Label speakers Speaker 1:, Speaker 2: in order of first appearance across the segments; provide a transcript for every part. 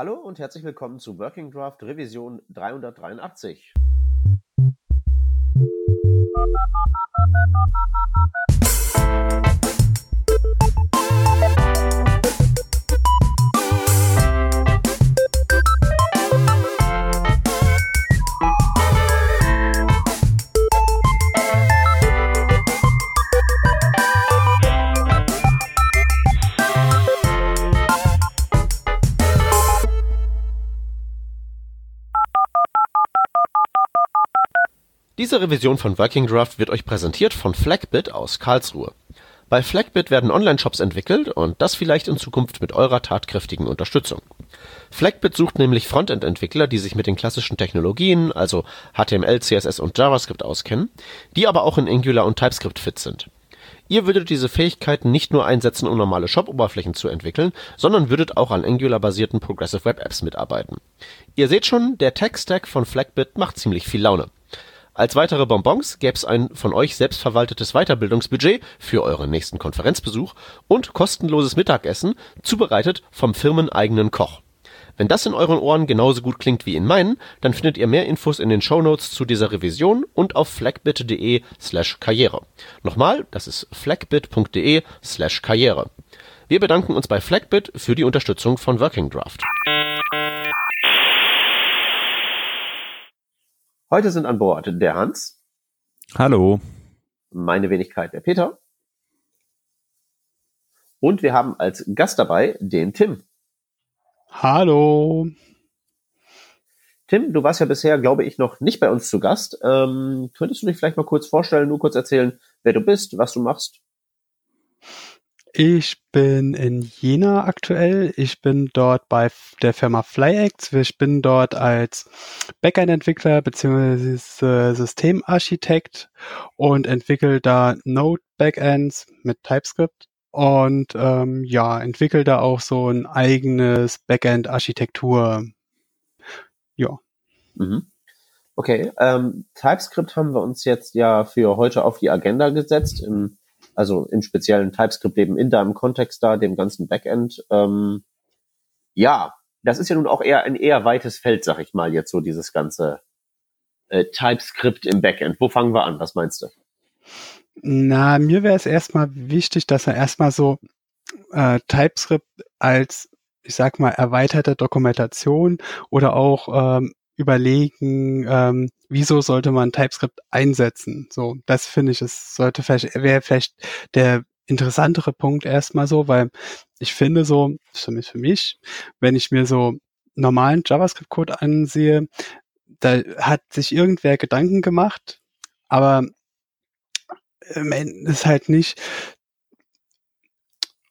Speaker 1: Hallo und herzlich willkommen zu Working Draft Revision 383. Diese Revision von Working Draft wird euch präsentiert von Flagbit aus Karlsruhe. Bei Flagbit werden Online-Shops entwickelt und das vielleicht in Zukunft mit eurer tatkräftigen Unterstützung. Flagbit sucht nämlich Frontend-Entwickler, die sich mit den klassischen Technologien, also HTML, CSS und JavaScript auskennen, die aber auch in Angular und TypeScript fit sind. Ihr würdet diese Fähigkeiten nicht nur einsetzen, um normale Shop-Oberflächen zu entwickeln, sondern würdet auch an Angular-basierten Progressive Web Apps mitarbeiten. Ihr seht schon, der Tech-Stack von Flagbit macht ziemlich viel Laune. Als weitere Bonbons gäb's ein von euch selbstverwaltetes Weiterbildungsbudget für euren nächsten Konferenzbesuch und kostenloses Mittagessen, zubereitet vom firmeneigenen Koch. Wenn das in euren Ohren genauso gut klingt wie in meinen, dann findet ihr mehr Infos in den Shownotes zu dieser Revision und auf flagbit.de slash karriere. Nochmal, das ist flagbit.de slash karriere. Wir bedanken uns bei Flagbit für die Unterstützung von Working Draft. Heute sind an Bord der Hans.
Speaker 2: Hallo.
Speaker 1: Meine Wenigkeit der Peter. Und wir haben als Gast dabei den Tim.
Speaker 3: Hallo.
Speaker 1: Tim, du warst ja bisher, glaube ich, noch nicht bei uns zu Gast. Ähm, könntest du dich vielleicht mal kurz vorstellen, nur kurz erzählen, wer du bist, was du machst?
Speaker 3: Ich bin in Jena aktuell. Ich bin dort bei der Firma FlyX. Ich bin dort als Backend-Entwickler bzw. Systemarchitekt und entwickle da Node-Backends mit TypeScript und ähm, ja, entwickle da auch so ein eigenes Backend-Architektur. Ja.
Speaker 1: Mhm. Okay, ähm, TypeScript haben wir uns jetzt ja für heute auf die Agenda gesetzt. Im also im speziellen TypeScript eben in deinem Kontext da, dem ganzen Backend. Ähm, ja, das ist ja nun auch eher ein eher weites Feld, sag ich mal, jetzt so dieses ganze äh, TypeScript im Backend. Wo fangen wir an? Was meinst du?
Speaker 3: Na, mir wäre es erstmal wichtig, dass er erstmal so äh, TypeScript als, ich sag mal, erweiterte Dokumentation oder auch ähm, überlegen, ähm, wieso sollte man TypeScript einsetzen. So, das finde ich, es sollte vielleicht, wäre vielleicht der interessantere Punkt erstmal so, weil ich finde so, für mich, für mich, wenn ich mir so normalen JavaScript-Code ansehe, da hat sich irgendwer Gedanken gemacht, aber im ist halt nicht,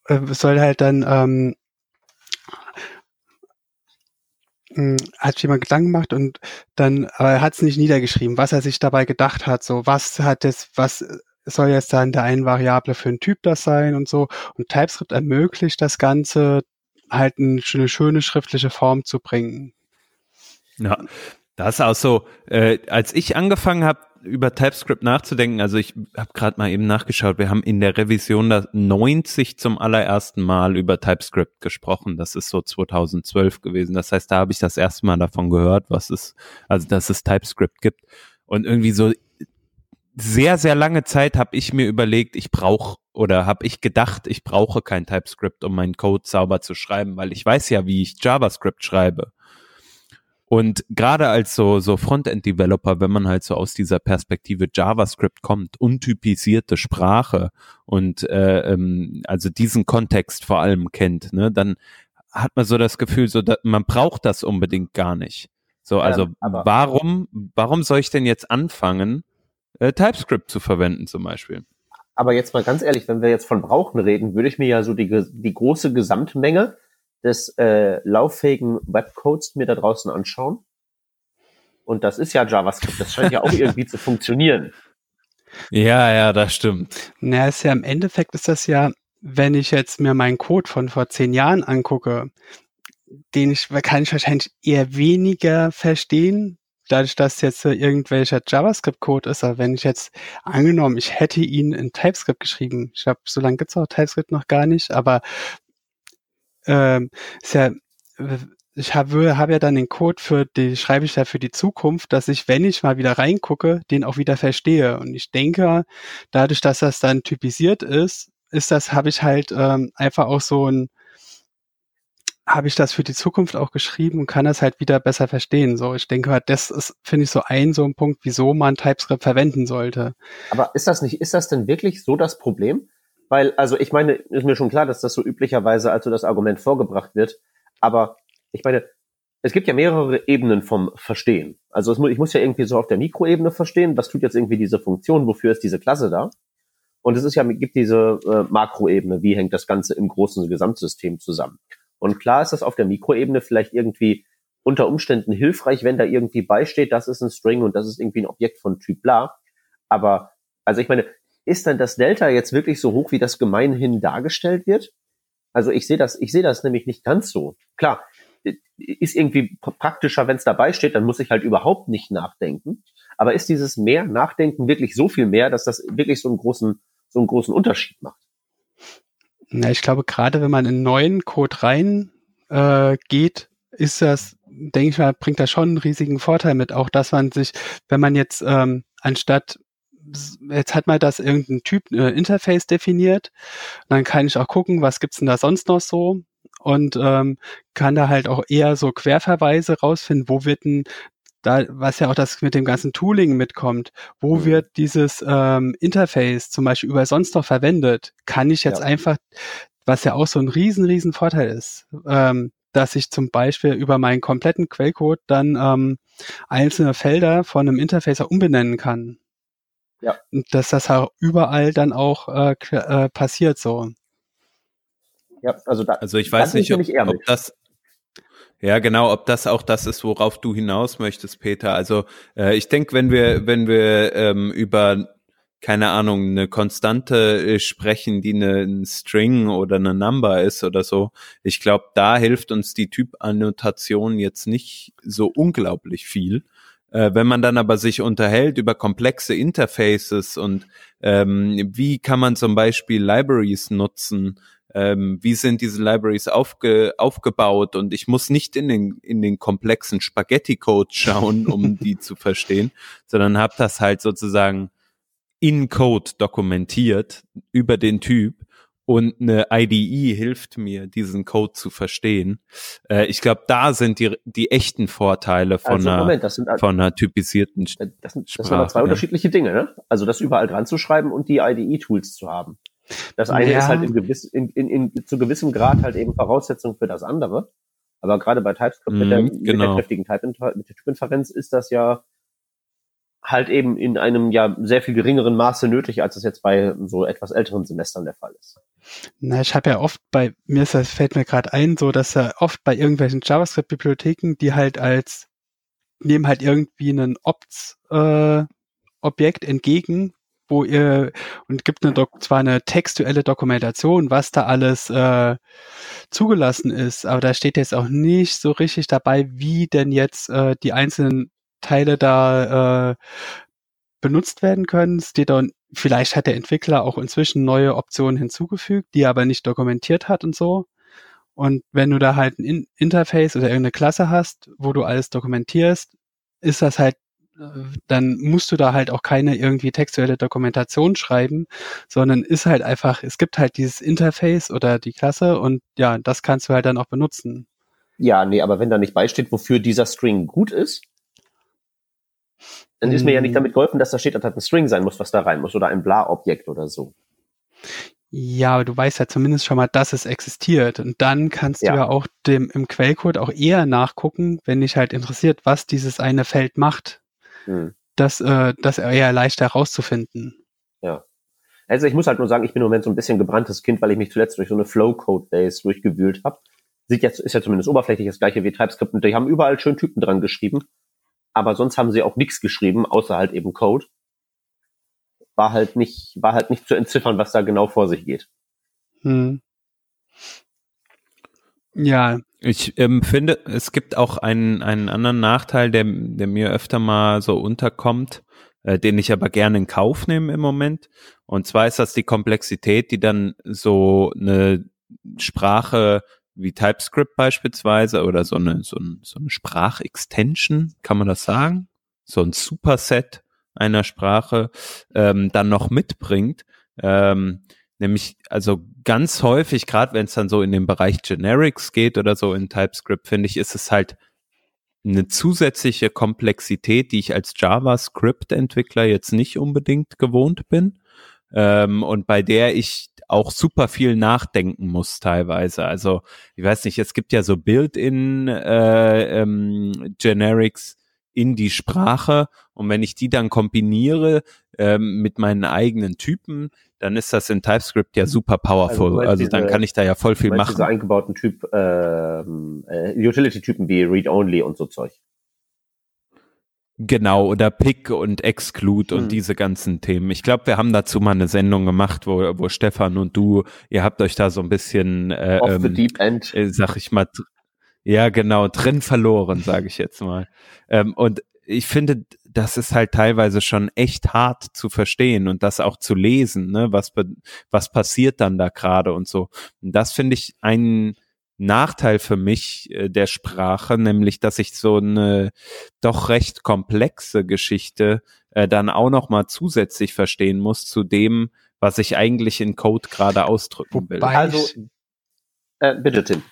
Speaker 3: äh, es soll halt dann ähm, hm, hat jemand Gedanken gemacht und dann, aber er hat es nicht niedergeschrieben, was er sich dabei gedacht hat, so was hat es, was soll jetzt dann der einen Variable für einen Typ das sein und so. Und TypeScript ermöglicht das Ganze halt eine schöne schriftliche Form zu bringen.
Speaker 2: Ja, das ist auch so, äh, als ich angefangen habe, über TypeScript nachzudenken, also ich habe gerade mal eben nachgeschaut, wir haben in der Revision 90 zum allerersten Mal über TypeScript gesprochen. Das ist so 2012 gewesen. Das heißt, da habe ich das erste Mal davon gehört, was es, also dass es TypeScript gibt. Und irgendwie so sehr, sehr lange Zeit habe ich mir überlegt, ich brauche oder habe ich gedacht, ich brauche kein TypeScript, um meinen Code sauber zu schreiben, weil ich weiß ja, wie ich JavaScript schreibe. Und gerade als so, so Frontend-Developer, wenn man halt so aus dieser Perspektive JavaScript kommt, untypisierte Sprache und äh, ähm, also diesen Kontext vor allem kennt, ne, dann hat man so das Gefühl, so dass man braucht das unbedingt gar nicht. So, also ähm, warum, warum soll ich denn jetzt anfangen, äh, TypeScript zu verwenden zum Beispiel?
Speaker 1: Aber jetzt mal ganz ehrlich, wenn wir jetzt von Brauchen reden, würde ich mir ja so die, die große Gesamtmenge des äh, lauffähigen Webcodes mir da draußen anschauen. Und das ist ja JavaScript, das scheint ja auch irgendwie zu funktionieren.
Speaker 2: Ja, ja, das stimmt.
Speaker 3: Na, ist ja im Endeffekt ist das ja, wenn ich jetzt mir meinen Code von vor zehn Jahren angucke, den ich, kann ich wahrscheinlich eher weniger verstehen, dadurch, dass jetzt irgendwelcher JavaScript-Code ist, aber wenn ich jetzt angenommen, ich hätte ihn in TypeScript geschrieben, ich glaube, so lange gibt's auch TypeScript noch gar nicht, aber ähm, ist ja ich habe hab ja dann den Code für die, schreibe ich ja für die Zukunft, dass ich, wenn ich mal wieder reingucke, den auch wieder verstehe. Und ich denke, dadurch, dass das dann typisiert ist, ist das, habe ich halt ähm, einfach auch so ein, habe ich das für die Zukunft auch geschrieben und kann das halt wieder besser verstehen. So, ich denke halt, das ist, finde ich, so ein so ein Punkt, wieso man TypeScript verwenden sollte.
Speaker 1: Aber ist das nicht, ist das denn wirklich so das Problem? Weil, also ich meine, ist mir schon klar, dass das so üblicherweise als so das Argument vorgebracht wird. Aber ich meine, es gibt ja mehrere Ebenen vom Verstehen. Also muss, ich muss ja irgendwie so auf der Mikroebene verstehen, was tut jetzt irgendwie diese Funktion, wofür ist diese Klasse da? Und es ist ja, gibt diese äh, Makroebene, wie hängt das Ganze im großen Gesamtsystem zusammen? Und klar ist das auf der Mikroebene vielleicht irgendwie unter Umständen hilfreich, wenn da irgendwie beisteht, das ist ein String und das ist irgendwie ein Objekt von Typ bla. Aber, also ich meine, ist dann das Delta jetzt wirklich so hoch, wie das gemeinhin dargestellt wird? Also ich sehe das, ich sehe das nämlich nicht ganz so. Klar, ist irgendwie praktischer, wenn es dabei steht, dann muss ich halt überhaupt nicht nachdenken. Aber ist dieses mehr Nachdenken wirklich so viel mehr, dass das wirklich so einen großen, so einen großen Unterschied macht?
Speaker 3: Na, ich glaube, gerade wenn man in neuen Code rein äh, geht, ist das, denke ich mal, bringt das schon einen riesigen Vorteil mit. Auch dass man sich, wenn man jetzt ähm, anstatt jetzt hat man das irgendein Typ äh, Interface definiert, dann kann ich auch gucken, was gibt's denn da sonst noch so und ähm, kann da halt auch eher so Querverweise rausfinden, wo wird denn da, was ja auch das mit dem ganzen Tooling mitkommt, wo mhm. wird dieses ähm, Interface zum Beispiel über sonst noch verwendet, kann ich jetzt ja. einfach, was ja auch so ein riesen, riesen Vorteil ist, ähm, dass ich zum Beispiel über meinen kompletten Quellcode dann ähm, einzelne Felder von einem Interface umbenennen kann. Ja. Dass das auch überall dann auch äh, äh, passiert so.
Speaker 2: Ja, also da, also ich weiß nicht, ob, ob das ja, genau, ob das auch das ist, worauf du hinaus möchtest, Peter. Also äh, ich denke, wenn wir, wenn wir ähm, über keine Ahnung, eine Konstante äh, sprechen, die eine, ein String oder eine Number ist oder so. Ich glaube, da hilft uns die Typannotation jetzt nicht so unglaublich viel. Äh, wenn man dann aber sich unterhält über komplexe Interfaces und ähm, wie kann man zum Beispiel Libraries nutzen, ähm, wie sind diese Libraries aufge, aufgebaut? Und ich muss nicht in den, in den komplexen Spaghetti-Code schauen, um die zu verstehen, sondern habe das halt sozusagen in Code dokumentiert über den Typ und eine IDE hilft mir, diesen Code zu verstehen. Äh, ich glaube, da sind die, die echten Vorteile von, also, einer, Moment, das sind, von einer typisierten
Speaker 1: das sind, das sind Sprache, aber zwei ja. unterschiedliche Dinge, ne? Also das überall dran zu schreiben und die IDE-Tools zu haben. Das eine ja. ist halt in, gewiss, in, in, in, zu gewissem Grad halt eben Voraussetzung für das andere. Aber gerade bei TypeScript mm, mit, der, genau. mit der kräftigen Type mit der Typinferenz ist das ja halt eben in einem ja sehr viel geringeren Maße nötig, als es jetzt bei so etwas älteren Semestern der Fall ist.
Speaker 3: Na, ich habe ja oft bei mir ist das, fällt mir gerade ein, so dass ja oft bei irgendwelchen JavaScript-Bibliotheken, die halt als nehmen halt irgendwie einen Opts äh, entgegen, wo ihr und gibt eine zwar eine textuelle Dokumentation, was da alles äh, zugelassen ist, aber da steht jetzt auch nicht so richtig dabei, wie denn jetzt äh, die einzelnen Teile da äh, benutzt werden können. Steht vielleicht hat der Entwickler auch inzwischen neue Optionen hinzugefügt, die er aber nicht dokumentiert hat und so. Und wenn du da halt ein Interface oder irgendeine Klasse hast, wo du alles dokumentierst, ist das halt dann musst du da halt auch keine irgendwie textuelle Dokumentation schreiben, sondern ist halt einfach, es gibt halt dieses Interface oder die Klasse und ja, das kannst du halt dann auch benutzen.
Speaker 1: Ja, nee, aber wenn da nicht beisteht, wofür dieser String gut ist, dann ist mir ja nicht mm. damit geholfen, dass da steht, dass das ein String sein muss, was da rein muss oder ein Bla-Objekt oder so.
Speaker 3: Ja, aber du weißt ja zumindest schon mal, dass es existiert. Und dann kannst ja. du ja auch dem, im Quellcode auch eher nachgucken, wenn dich halt interessiert, was dieses eine Feld macht hm. das, äh, das eher leichter herauszufinden.
Speaker 1: Ja. Also ich muss halt nur sagen, ich bin im Moment so ein bisschen gebranntes Kind, weil ich mich zuletzt durch so eine Flow-Code-Base durchgewühlt habe. Sieht jetzt, ist ja zumindest oberflächlich das gleiche wie TypeScript und die haben überall schön Typen dran geschrieben. Aber sonst haben sie auch nichts geschrieben, außer halt eben Code. War halt nicht, war halt nicht zu entziffern, was da genau vor sich geht. Hm.
Speaker 2: Ja. Ich ähm, finde, es gibt auch einen, einen anderen Nachteil, der, der mir öfter mal so unterkommt, äh, den ich aber gerne in Kauf nehme im Moment. Und zwar ist das die Komplexität, die dann so eine Sprache wie TypeScript beispielsweise oder so eine, so, ein, so eine Sprachextension, kann man das sagen? So ein Superset einer Sprache ähm, dann noch mitbringt. Ähm, nämlich, also ganz häufig, gerade wenn es dann so in den Bereich Generics geht oder so in TypeScript, finde ich, ist es halt eine zusätzliche Komplexität, die ich als JavaScript-Entwickler jetzt nicht unbedingt gewohnt bin ähm, und bei der ich auch super viel nachdenken muss teilweise. Also ich weiß nicht, es gibt ja so Build-in äh, ähm, Generics in die Sprache und wenn ich die dann kombiniere ähm, mit meinen eigenen Typen, dann ist das in TypeScript ja super powerful. Also, also dann kann ich da ja voll viel machen.
Speaker 1: Diese eingebauten Typ ähm, äh, Utility-Typen wie Read-Only und so Zeug.
Speaker 2: Genau, oder Pick und Exclude und hm. diese ganzen Themen. Ich glaube, wir haben dazu mal eine Sendung gemacht, wo, wo Stefan und du, ihr habt euch da so ein bisschen, äh,
Speaker 1: Off the ähm, deep end.
Speaker 2: Äh, sag ich mal, ja genau, drin verloren, sage ich jetzt mal. Ähm, und ich finde, das ist halt teilweise schon echt hart zu verstehen und das auch zu lesen, ne? was, was passiert dann da gerade und so. Und das finde ich einen Nachteil für mich äh, der Sprache, nämlich dass ich so eine doch recht komplexe Geschichte äh, dann auch noch mal zusätzlich verstehen muss zu dem, was ich eigentlich in Code gerade ausdrücken will.
Speaker 1: Also äh, bitte Tim.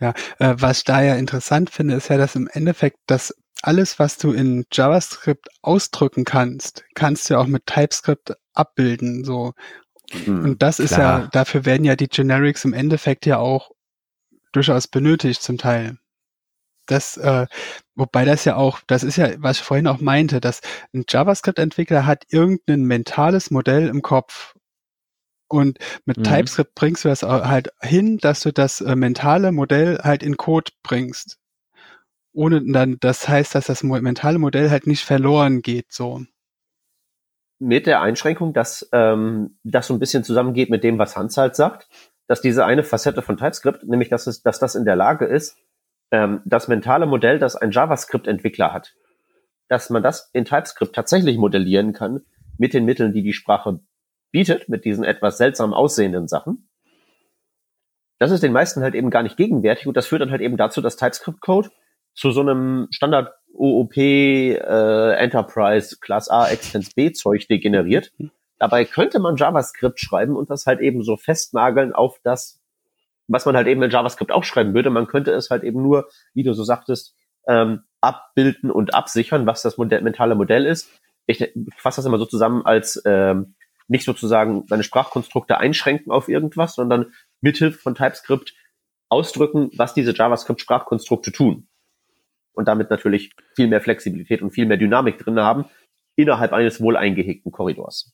Speaker 3: Ja, äh, was ich da ja interessant finde, ist ja, dass im Endeffekt das alles, was du in JavaScript ausdrücken kannst, kannst du auch mit TypeScript abbilden. So. Mhm, Und das ist klar. ja, dafür werden ja die Generics im Endeffekt ja auch durchaus benötigt zum Teil. Das, äh, wobei das ja auch, das ist ja, was ich vorhin auch meinte, dass ein JavaScript-Entwickler hat irgendein mentales Modell im Kopf. Und mit mhm. TypeScript bringst du das halt hin, dass du das äh, mentale Modell halt in Code bringst. Ohne dann, das heißt, dass das mentale Modell halt nicht verloren geht, so.
Speaker 1: Mit der Einschränkung, dass ähm, das so ein bisschen zusammengeht mit dem, was Hans halt sagt dass diese eine Facette von TypeScript, nämlich dass, es, dass das in der Lage ist, ähm, das mentale Modell, das ein JavaScript-Entwickler hat, dass man das in TypeScript tatsächlich modellieren kann mit den Mitteln, die die Sprache bietet, mit diesen etwas seltsam aussehenden Sachen. Das ist den meisten halt eben gar nicht gegenwärtig und das führt dann halt eben dazu, dass TypeScript-Code zu so einem Standard OOP äh, Enterprise Class A Extens B Zeug degeneriert, Dabei könnte man JavaScript schreiben und das halt eben so festnageln auf das, was man halt eben in JavaScript auch schreiben würde. Man könnte es halt eben nur, wie du so sagtest, ähm, abbilden und absichern, was das Modell, mentale Modell ist. Ich fasse das immer so zusammen als ähm, nicht sozusagen seine Sprachkonstrukte einschränken auf irgendwas, sondern mithilfe von TypeScript ausdrücken, was diese JavaScript-Sprachkonstrukte tun. Und damit natürlich viel mehr Flexibilität und viel mehr Dynamik drin haben innerhalb eines wohl eingehegten Korridors.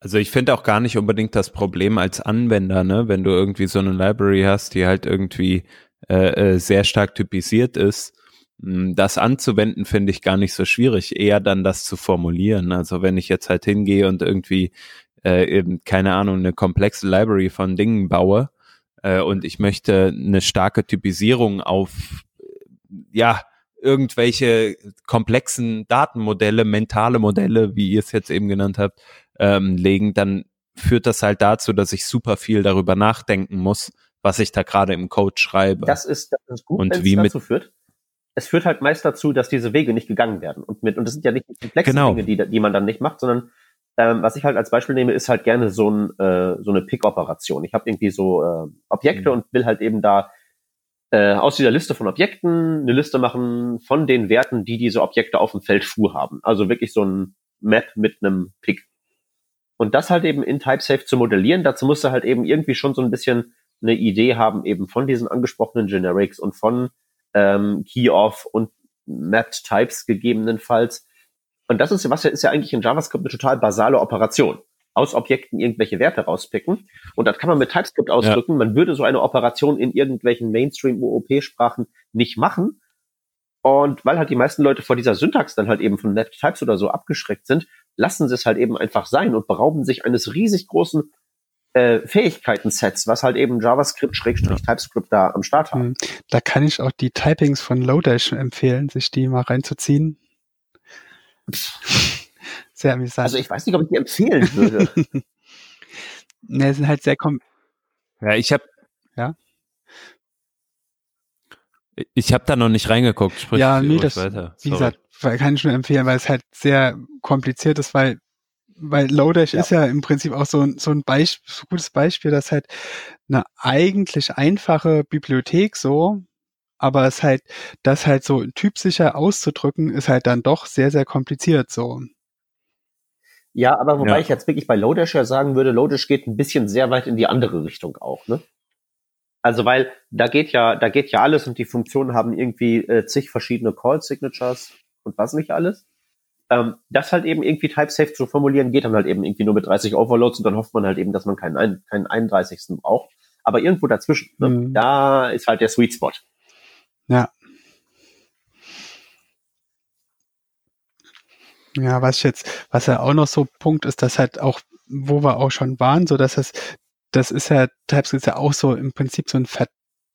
Speaker 2: Also ich finde auch gar nicht unbedingt das Problem als Anwender, ne, wenn du irgendwie so eine Library hast, die halt irgendwie äh, äh, sehr stark typisiert ist, hm, das anzuwenden finde ich gar nicht so schwierig, eher dann das zu formulieren. Also wenn ich jetzt halt hingehe und irgendwie äh, eben, keine Ahnung, eine komplexe Library von Dingen baue äh, und ich möchte eine starke Typisierung auf, ja, irgendwelche komplexen Datenmodelle, mentale Modelle, wie ihr es jetzt eben genannt habt, ähm, legen, dann führt das halt dazu, dass ich super viel darüber nachdenken muss, was ich da gerade im Code schreibe.
Speaker 1: Das ist, das ist gut, und wie es dazu führt. Es führt halt meist dazu, dass diese Wege nicht gegangen werden. Und mit, und das sind ja nicht komplexe genau. Dinge, die, die man dann nicht macht, sondern ähm, was ich halt als Beispiel nehme, ist halt gerne so, ein, äh, so eine Pick-Operation. Ich habe irgendwie so äh, Objekte mhm. und will halt eben da äh, aus dieser Liste von Objekten eine Liste machen von den Werten, die diese Objekte auf dem Feld Foo haben. Also wirklich so ein Map mit einem Pick. Und das halt eben in TypeSafe zu modellieren, dazu musst du halt eben irgendwie schon so ein bisschen eine Idee haben eben von diesen angesprochenen Generics und von ähm, Key-Off und Mapped Types gegebenenfalls. Und das ist, was ja, ist ja eigentlich in JavaScript eine total basale Operation. Aus Objekten irgendwelche Werte rauspicken. Und das kann man mit TypeScript ausdrücken. Ja. Man würde so eine Operation in irgendwelchen Mainstream-OOP-Sprachen nicht machen. Und weil halt die meisten Leute vor dieser Syntax dann halt eben von Mapped Types oder so abgeschreckt sind, lassen sie es halt eben einfach sein und berauben sich eines riesig großen äh, Fähigkeiten-Sets, was halt eben JavaScript, Schrägstrich, TypeScript da am Start haben. Hm.
Speaker 3: Da kann ich auch die Typings von Lodash empfehlen, sich die mal reinzuziehen. Sehr amüsant.
Speaker 1: Also ich weiß nicht, ob ich die empfehlen würde.
Speaker 3: ne, sind halt sehr kom
Speaker 2: Ja, ich habe
Speaker 3: ja?
Speaker 2: Ich habe da noch nicht reingeguckt.
Speaker 3: Sprich ja, nee, das, weiter. wie gesagt, kann ich nur empfehlen, weil es halt sehr kompliziert ist, weil weil Lodash ja. ist ja im Prinzip auch so, ein so ein Beispiel, so gutes Beispiel, dass halt eine eigentlich einfache Bibliothek so, aber es halt, das halt so typsicher auszudrücken, ist halt dann doch sehr, sehr kompliziert so.
Speaker 1: Ja, aber wobei ja. ich jetzt wirklich bei Lodash ja sagen würde, Lodash geht ein bisschen sehr weit in die andere Richtung auch, ne? Also weil da geht ja, da geht ja alles und die Funktionen haben irgendwie äh, zig verschiedene Call Signatures und was nicht alles. Ähm, das halt eben irgendwie type-safe zu formulieren, geht dann halt eben irgendwie nur mit 30 Overloads und dann hofft man halt eben, dass man keinen, keinen 31. braucht. Aber irgendwo dazwischen, ne, mhm. da ist halt der Sweet Spot.
Speaker 3: Ja. Ja, was jetzt, was ja auch noch so Punkt ist, dass halt auch, wo wir auch schon waren, so dass es, das ist ja, TypeScript ist ja auch so im Prinzip so ein Ver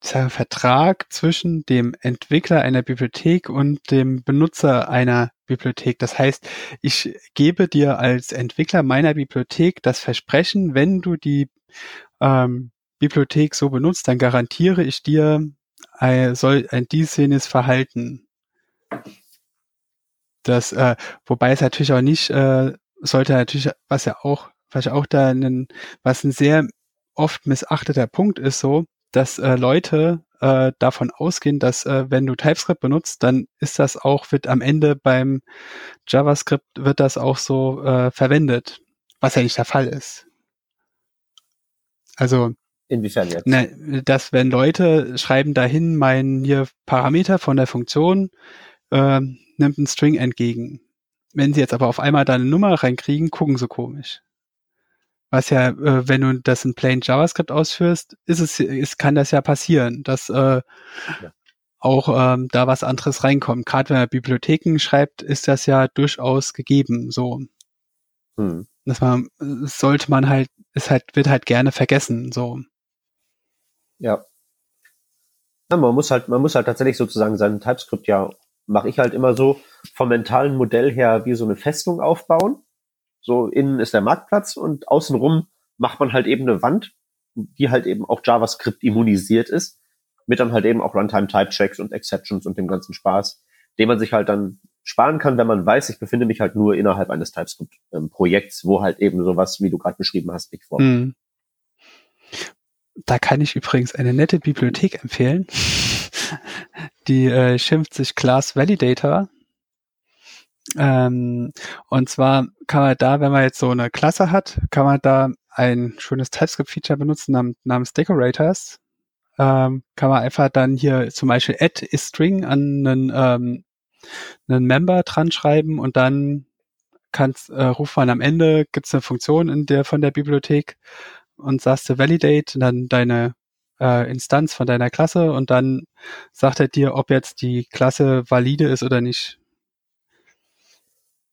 Speaker 3: Vertrag zwischen dem Entwickler einer Bibliothek und dem Benutzer einer Bibliothek. Das heißt, ich gebe dir als Entwickler meiner Bibliothek das Versprechen, wenn du die ähm, Bibliothek so benutzt, dann garantiere ich dir ein, soll ein dieses Verhalten. Das, äh, wobei es natürlich auch nicht, äh, sollte natürlich, was ja auch, was auch da ein, was ein sehr oft missachteter Punkt ist, so, dass äh, Leute äh, davon ausgehen, dass äh, wenn du TypeScript benutzt, dann ist das auch, wird am Ende beim JavaScript wird das auch so äh, verwendet, was ja nicht der Fall ist. Also
Speaker 1: Inwiefern jetzt?
Speaker 3: Ne, dass wenn Leute schreiben dahin mein hier Parameter von der Funktion, äh, nimmt ein String entgegen. Wenn sie jetzt aber auf einmal da eine Nummer reinkriegen, gucken sie komisch. Was ja, äh, wenn du das in plain JavaScript ausführst, ist es, ist, kann das ja passieren, dass äh, ja. auch ähm, da was anderes reinkommt. Gerade wenn man Bibliotheken schreibt, ist das ja durchaus gegeben. So, hm. dass man sollte man halt, ist halt wird halt gerne vergessen. So.
Speaker 1: Ja. ja. Man muss halt, man muss halt tatsächlich sozusagen seinen TypeScript ja, mache ich halt immer so, vom mentalen Modell her wie so eine Festung aufbauen. So innen ist der Marktplatz und außenrum macht man halt eben eine Wand, die halt eben auch JavaScript immunisiert ist, mit dann halt eben auch Runtime-Type-Checks und Exceptions und dem ganzen Spaß, den man sich halt dann sparen kann, wenn man weiß, ich befinde mich halt nur innerhalb eines TypeScript-Projekts, wo halt eben sowas, wie du gerade beschrieben hast, nicht vorkommt. Mhm.
Speaker 3: Da kann ich übrigens eine nette Bibliothek empfehlen. Die äh, schimpft sich Class Validator. Ähm, und zwar kann man da, wenn man jetzt so eine Klasse hat, kann man da ein schönes TypeScript-Feature benutzen nam namens Decorators. Ähm, kann man einfach dann hier zum Beispiel add is string an einen, ähm, einen Member dran schreiben und dann kannst, äh, ruft man am Ende, gibt es eine Funktion in der von der Bibliothek und sagst du validate dann deine äh, Instanz von deiner Klasse und dann sagt er dir, ob jetzt die Klasse valide ist oder nicht.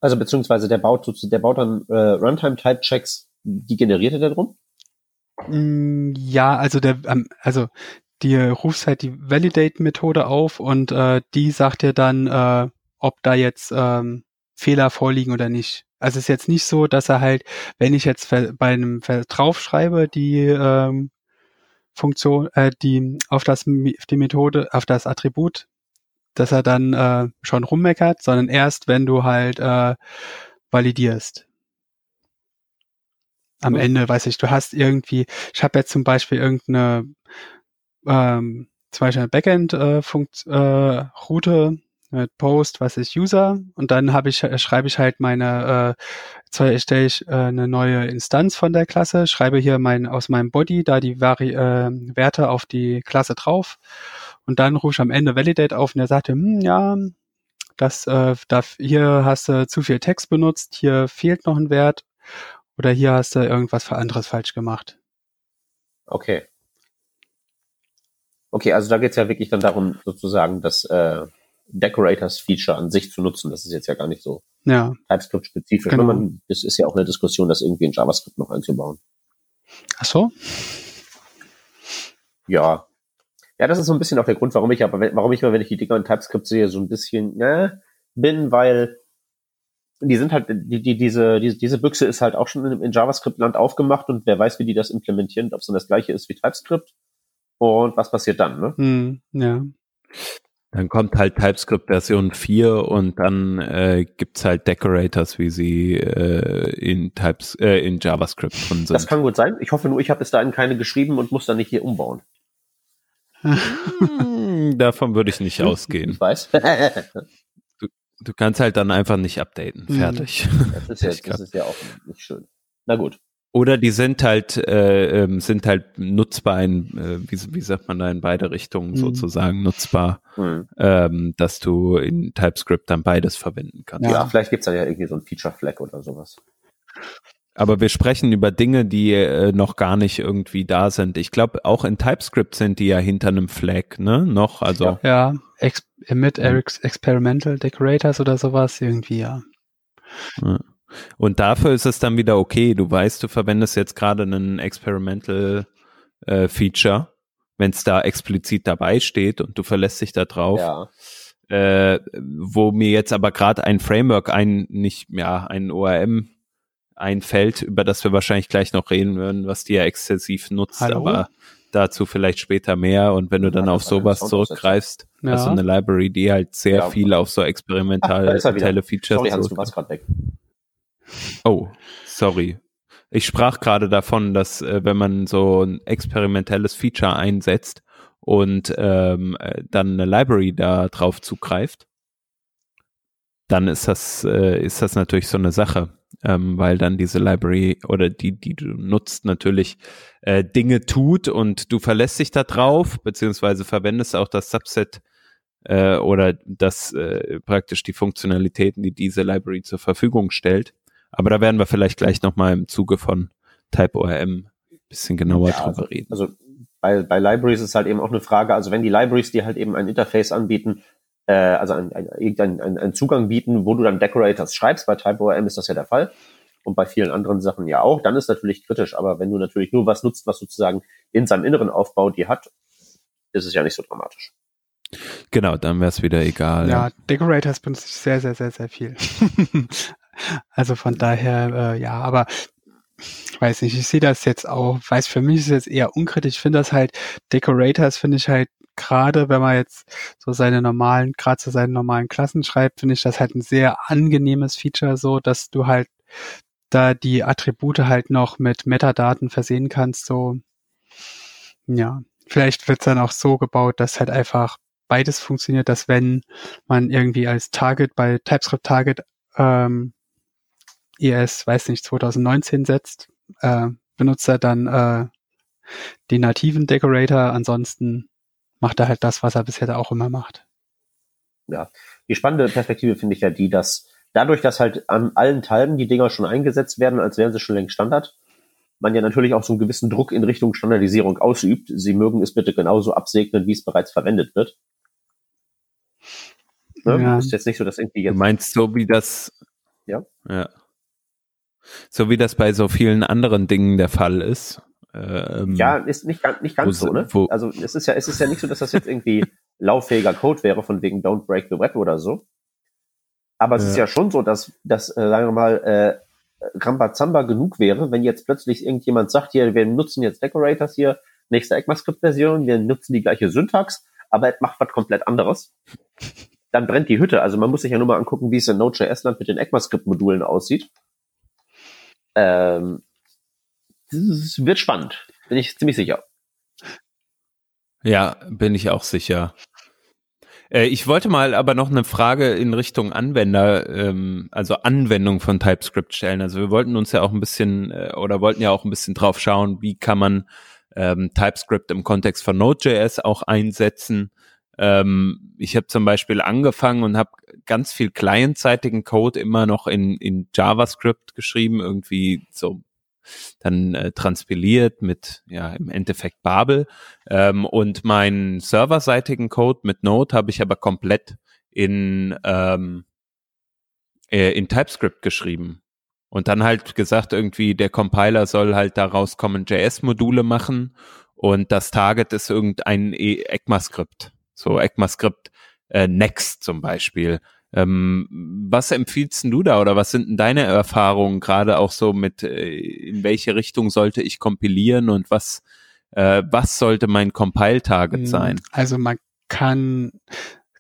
Speaker 1: Also beziehungsweise der baut der baut dann äh, Runtime-Type-Checks, die generiert er da drum?
Speaker 3: Mm, ja, also der, ähm, also die rufst halt die Validate-Methode auf und äh, die sagt dir dann, äh, ob da jetzt ähm, Fehler vorliegen oder nicht. Also es ist jetzt nicht so, dass er halt, wenn ich jetzt bei einem draufschreibe, die ähm, Funktion, äh, die auf das die Methode, auf das Attribut, dass er dann äh, schon rummeckert, sondern erst, wenn du halt äh, validierst. Am mhm. Ende, weiß ich, du hast irgendwie, ich habe jetzt zum Beispiel irgendeine ähm, zum Beispiel eine Backend-Route, äh, mit Post, was ist User und dann habe ich äh, schreibe ich halt meine äh, erstelle ich äh, eine neue Instanz von der Klasse, schreibe hier mein aus meinem Body da die Vari äh, Werte auf die Klasse drauf und dann rufe ich am Ende Validate auf und er sagte, hm, ja, das äh, da, hier hast du zu viel Text benutzt, hier fehlt noch ein Wert oder hier hast du irgendwas für anderes falsch gemacht.
Speaker 1: Okay. Okay, also da geht's ja wirklich dann darum, sozusagen, dass äh, Decorators-Feature an sich zu nutzen. Das ist jetzt ja gar nicht so
Speaker 3: ja.
Speaker 1: TypeScript-spezifisch. Genau. Man, es ist ja auch eine Diskussion, das irgendwie in JavaScript noch einzubauen.
Speaker 3: Ach so?
Speaker 1: Ja. Ja, das ist so ein bisschen auch der Grund, warum ich aber, warum ich immer, wenn ich die Dinger in TypeScript sehe, so ein bisschen, ne, bin, weil die sind halt, die, die, diese, diese, diese Büchse ist halt auch schon in, in JavaScript-Land aufgemacht und wer weiß, wie die das implementieren, ob es dann das gleiche ist wie TypeScript. Und was passiert dann, ne?
Speaker 3: Hm, ja.
Speaker 2: Dann kommt halt TypeScript Version 4 und dann äh, gibt's halt Decorators, wie sie äh, in Types äh, in JavaScript drin sind.
Speaker 1: Das kann gut sein. Ich hoffe nur, ich habe bis dahin keine geschrieben und muss dann nicht hier umbauen.
Speaker 2: Hm, Davon würde ich nicht ausgehen.
Speaker 1: Ich weiß.
Speaker 2: Du kannst halt dann einfach nicht updaten.
Speaker 3: Mhm.
Speaker 2: Fertig.
Speaker 1: Das ist, ja, das ist ja auch nicht schön. Na gut.
Speaker 2: Oder die sind halt äh, ähm, sind halt nutzbar in äh, wie, wie sagt man da in beide Richtungen
Speaker 3: Mhm.
Speaker 2: sozusagen nutzbar,
Speaker 1: Hm.
Speaker 2: ähm, dass du in TypeScript dann beides verwenden kannst.
Speaker 1: Ja,
Speaker 3: Ja.
Speaker 1: vielleicht gibt's da ja irgendwie so ein Feature-Flag oder sowas.
Speaker 2: Aber wir sprechen über Dinge, die äh, noch gar nicht irgendwie da sind. Ich glaube, auch in TypeScript sind die ja hinter einem Flag, ne? Noch, also
Speaker 1: Ja.
Speaker 3: Ja, ex mit
Speaker 2: Mhm.
Speaker 3: Eric's Experimental Decorators oder sowas irgendwie, ja.
Speaker 2: Und dafür ist es dann wieder okay. Du weißt, du verwendest jetzt gerade einen Experimental äh, Feature, wenn es da explizit dabei steht und du verlässt dich da drauf.
Speaker 1: Ja.
Speaker 2: Äh, wo mir jetzt aber gerade ein Framework, ein nicht ja ein ORM einfällt, über das wir wahrscheinlich gleich noch reden würden, was die ja exzessiv nutzt,
Speaker 3: Hallo?
Speaker 2: aber dazu vielleicht später mehr. Und wenn du dann
Speaker 1: Ja,
Speaker 2: auf sowas zurückgreifst,
Speaker 3: Ja.
Speaker 2: hast du eine Library, die halt sehr
Speaker 1: Ja.
Speaker 2: viel auf so
Speaker 1: Ach, er wieder.
Speaker 2: Features
Speaker 1: Sorry, Hans, du warst gerade weg.
Speaker 2: Oh, sorry. Ich sprach gerade davon, dass äh, wenn man so ein experimentelles Feature einsetzt und ähm, äh, dann eine Library da drauf zugreift, dann ist das äh, ist das natürlich so eine Sache, ähm, weil dann diese Library oder die die du nutzt natürlich äh, Dinge tut und du verlässt dich da drauf beziehungsweise verwendest auch das Subset äh, oder das äh, praktisch die Funktionalitäten, die diese Library zur Verfügung stellt. Aber da werden wir vielleicht gleich nochmal im Zuge von TypeORM ein bisschen genauer
Speaker 1: Ja,
Speaker 2: drüber reden.
Speaker 1: also bei, bei Libraries ist halt eben auch eine Frage, also wenn die Libraries dir halt eben ein Interface anbieten, äh, also ein, ein, ein, einen Zugang bieten, wo du dann Decorators schreibst, bei TypeORM ist das ja der Fall und bei vielen anderen Sachen ja auch, dann ist natürlich kritisch, aber wenn du natürlich nur was nutzt, was sozusagen in seinem inneren Aufbau die hat, ist es ja nicht so dramatisch.
Speaker 2: Genau, dann wäre es wieder egal.
Speaker 3: Ja, Decorators benutze ich sehr, sehr, sehr, sehr viel. also von daher, äh, ja, aber weiß nicht, ich sehe das jetzt auch, weiß für mich ist es jetzt eher unkritisch. Ich finde das halt, Decorators finde ich halt gerade, wenn man jetzt so seine normalen, gerade zu seinen normalen Klassen schreibt, finde ich das halt ein sehr angenehmes Feature so, dass du halt da die Attribute halt noch mit Metadaten versehen kannst, so. Ja, vielleicht wird's dann auch so gebaut, dass halt einfach beides funktioniert, dass wenn man irgendwie als Target bei TypeScript Target ähm, ES, weiß nicht, 2019 setzt, äh, benutzt er dann äh, den nativen Decorator, ansonsten macht er halt das, was er bisher da auch immer macht.
Speaker 1: Die spannende Perspektive finde ich ja die, dass dadurch, dass halt an allen Teilen die Dinger schon eingesetzt werden, als wären sie schon längst Standard, man ja natürlich auch so einen gewissen Druck in Richtung Standardisierung ausübt. Sie mögen es bitte genauso absegnen, wie es bereits verwendet wird. Ne?
Speaker 3: Ja.
Speaker 1: Ist jetzt nicht so, dass irgendwie
Speaker 2: Du
Speaker 1: jetzt
Speaker 2: meinst so wie das
Speaker 1: Ja.
Speaker 2: ja. So wie das bei so vielen anderen Dingen der Fall ist. Ähm,
Speaker 1: Ja, ist nicht, ganz- nicht ganz
Speaker 2: Wo
Speaker 1: so, ne?
Speaker 2: wo-
Speaker 1: Also es ist ja, es ist ja nicht so, dass das jetzt irgendwie lauffähiger Code wäre, von wegen Don't Break the Web oder so. Aber es
Speaker 2: Ja.
Speaker 1: ist ja schon so, dass, dass äh, sagen wir mal, äh, Rambazamba genug wäre, wenn jetzt plötzlich irgendjemand sagt, hier, wir nutzen jetzt Decorators hier, nächste ECMAScript-Version, wir nutzen die gleiche Syntax, aber es macht was komplett anderes. Dann brennt die Hütte. Also man muss sich ja nur mal angucken, wie es in Node.js-Land mit den ECMAScript-Modulen aussieht. Ähm, wird spannend, bin ich ziemlich sicher.
Speaker 2: Ja, bin ich auch sicher. Äh, ich wollte mal aber noch eine Frage in Richtung Anwender, ähm, also Anwendung von TypeScript stellen. Also wir wollten uns ja auch ein bisschen äh, oder wollten ja auch ein bisschen drauf schauen, wie kann man ähm, TypeScript im Kontext von Node.js auch einsetzen. Ähm, ich habe zum Beispiel angefangen und habe ganz viel clientseitigen Code immer noch in, in JavaScript geschrieben, irgendwie so dann äh, transpiliert mit ja im Endeffekt Babel. Ähm, und meinen serverseitigen Code mit Node habe ich aber komplett in ähm, äh, in TypeScript geschrieben. Und dann halt gesagt irgendwie der Compiler soll halt daraus kommen JS-Module machen und das Target ist irgendein E- ECMAScript so ECMAScript äh, Next zum Beispiel ähm, was empfiehlst denn du da oder was sind denn deine Erfahrungen gerade auch so mit, äh, in welche Richtung sollte ich kompilieren und was, äh, was sollte mein Compile-Target
Speaker 3: Mhm.
Speaker 2: sein?
Speaker 3: Also man kann,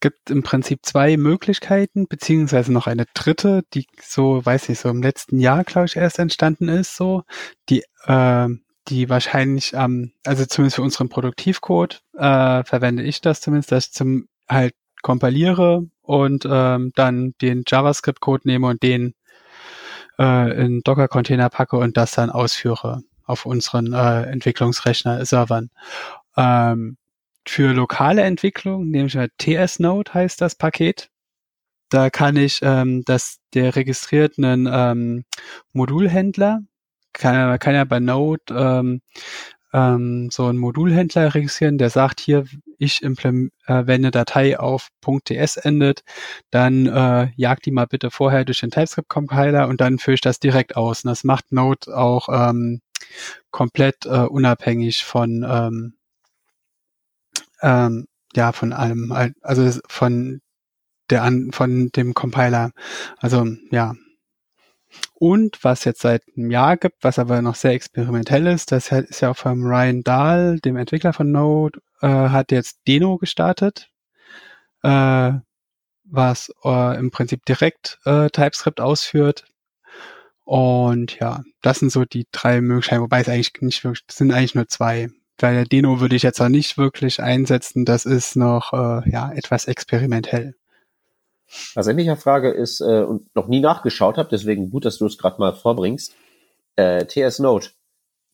Speaker 3: gibt im Prinzip zwei Möglichkeiten, beziehungsweise noch eine dritte, die so, weiß ich, so im letzten Jahr, glaube ich, erst entstanden ist, so, die, äh, die wahrscheinlich, ähm, also zumindest für unseren Produktivcode äh, verwende ich das zumindest, dass ich zum halt kompiliere und ähm, dann den JavaScript-Code nehme und den äh, in Docker-Container packe und das dann ausführe auf unseren äh, Entwicklungsrechner-Servern. Ähm, für lokale Entwicklung nehme ich halt TS-Node heißt das Paket. Da kann ich, ähm, dass der registriert einen ähm, Modulhändler, kann, kann ja bei Node ähm, ähm, so einen Modulhändler registrieren, der sagt hier, ich äh, wenn eine Datei auf .ts endet, dann äh, jagt die mal bitte vorher durch den TypeScript-Compiler und dann führe ich das direkt aus. Und das macht Node auch ähm, komplett äh, unabhängig von ähm, ähm, ja von allem, also von der an von dem Compiler. Also ja. Und was jetzt seit einem Jahr gibt, was aber noch sehr experimentell ist, das ist ja auch vom Ryan Dahl, dem Entwickler von Node, äh, hat jetzt Deno gestartet, äh, was äh, im Prinzip direkt äh, TypeScript ausführt. Und ja, das sind so die drei Möglichkeiten, wobei es eigentlich nicht wirklich, es sind eigentlich nur zwei. Weil der Deno würde ich jetzt auch nicht wirklich einsetzen, das ist noch äh, ja etwas experimentell.
Speaker 1: Was ich mich frage ist, äh, und noch nie nachgeschaut habe, deswegen gut, dass du es gerade mal vorbringst, äh, TS Node,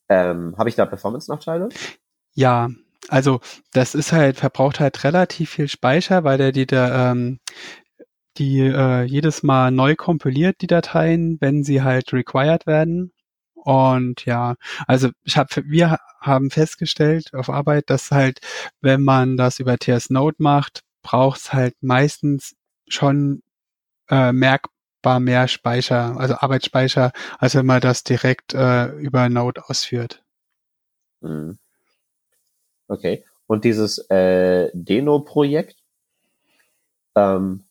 Speaker 1: ähm, habe ich da Performance-Nachteile?
Speaker 3: Ja, also das ist halt, verbraucht halt relativ viel Speicher, weil der die da ähm, die äh, jedes Mal neu kompiliert, die Dateien, wenn sie halt required werden. Und ja, also ich habe, wir haben festgestellt auf Arbeit, dass halt, wenn man das über TS Node macht, braucht es halt meistens schon äh, merkbar mehr Speicher, also Arbeitsspeicher, als wenn man das direkt äh, über Node ausführt.
Speaker 1: Mhm. Okay. Und dieses äh, Deno-Projekt, ähm,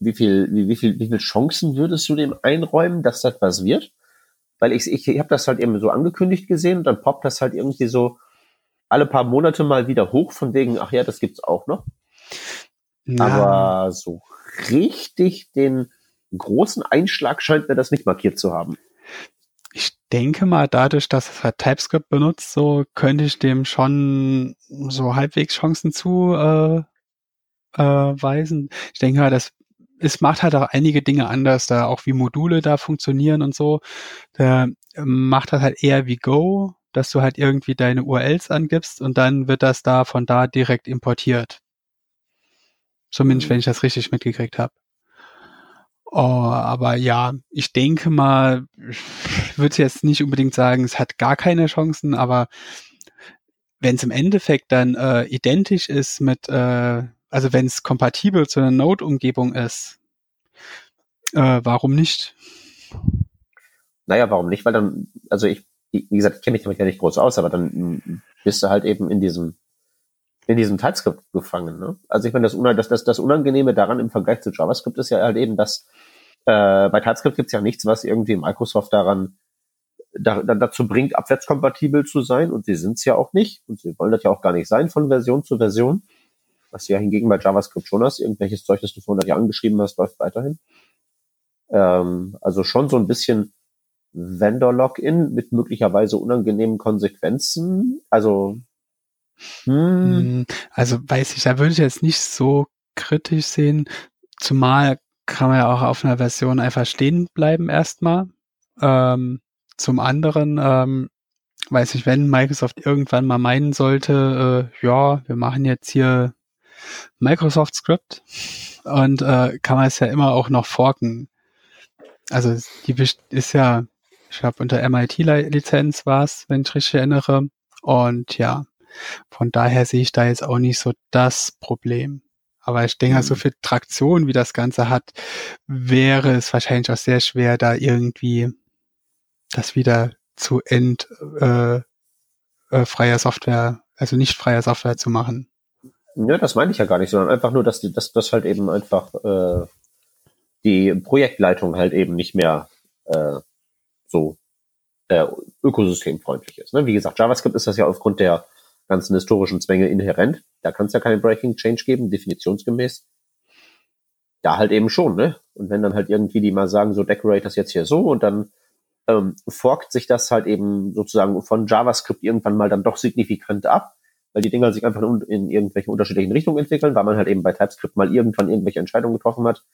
Speaker 1: wie viel, wie, wie viel, wie viel Chancen würdest du dem einräumen, dass das was wird? Weil ich, ich, ich habe das halt eben so angekündigt gesehen und dann poppt das halt irgendwie so alle paar Monate mal wieder hoch von wegen, ach ja, das gibt's auch noch. Na. Aber so richtig den großen Einschlag scheint mir das nicht markiert zu haben.
Speaker 3: Ich denke mal, dadurch, dass es halt TypeScript benutzt, so könnte ich dem schon so halbwegs Chancen zu äh, äh, weisen. Ich denke mal, das es macht halt auch einige Dinge anders, da auch wie Module da funktionieren und so. Da macht das halt eher wie Go, dass du halt irgendwie deine URLs angibst und dann wird das da von da direkt importiert. Zumindest, wenn ich das richtig mitgekriegt habe. Oh, aber ja, ich denke mal, ich würde jetzt nicht unbedingt sagen, es hat gar keine Chancen, aber wenn es im Endeffekt dann äh, identisch ist mit, äh, also wenn es kompatibel zu einer Node-Umgebung ist, äh, warum nicht?
Speaker 1: Naja, warum nicht? Weil dann, also ich, wie gesagt, ich kenne mich damit ja nicht groß aus, aber dann bist du halt eben in diesem in diesem TypeScript gefangen. Ne? Also ich meine, das, das, das, das Unangenehme daran im Vergleich zu JavaScript ist ja halt eben, dass äh, bei TypeScript gibt es ja nichts, was irgendwie Microsoft daran da, da, dazu bringt, abwärtskompatibel zu sein. Und sie sind es ja auch nicht. Und sie wollen das ja auch gar nicht sein von Version zu Version. Was du ja hingegen bei JavaScript schon hast. Irgendwelches Zeug, das du vor 100 Jahren geschrieben hast, läuft weiterhin. Ähm, also schon so ein bisschen Vendor-Login mit möglicherweise unangenehmen Konsequenzen. Also
Speaker 3: hm. hm. Also weiß ich, da würde ich jetzt nicht so kritisch sehen, zumal kann man ja auch auf einer Version einfach stehen bleiben erstmal. Ähm, zum anderen, ähm, weiß ich, wenn Microsoft irgendwann mal meinen sollte, äh, ja, wir machen jetzt hier Microsoft Script und äh, kann man es ja immer auch noch forken. Also die ist ja, ich glaube unter MIT-Lizenz war es, wenn ich richtig erinnere. Und ja, von daher sehe ich da jetzt auch nicht so das Problem. Aber ich denke, so mhm. viel Traktion, wie das Ganze hat, wäre es wahrscheinlich auch sehr schwer, da irgendwie das wieder zu end äh, äh, freier Software, also nicht freier Software zu machen.
Speaker 1: Ja, das meine ich ja gar nicht, sondern einfach nur, dass die, dass das halt eben einfach äh, die Projektleitung halt eben nicht mehr äh, so äh, ökosystemfreundlich ist. Ne? Wie gesagt, JavaScript ist das ja aufgrund der ganzen historischen Zwänge inhärent. Da kann es ja keinen Breaking Change geben, definitionsgemäß. Da halt eben schon, ne? Und wenn dann halt irgendwie die mal sagen, so decorate das jetzt hier so und dann ähm, forkt sich das halt eben sozusagen von JavaScript irgendwann mal dann doch signifikant ab, weil die Dinger sich einfach in, in irgendwelche unterschiedlichen Richtungen entwickeln, weil man halt eben bei TypeScript mal irgendwann irgendwelche Entscheidungen getroffen hat,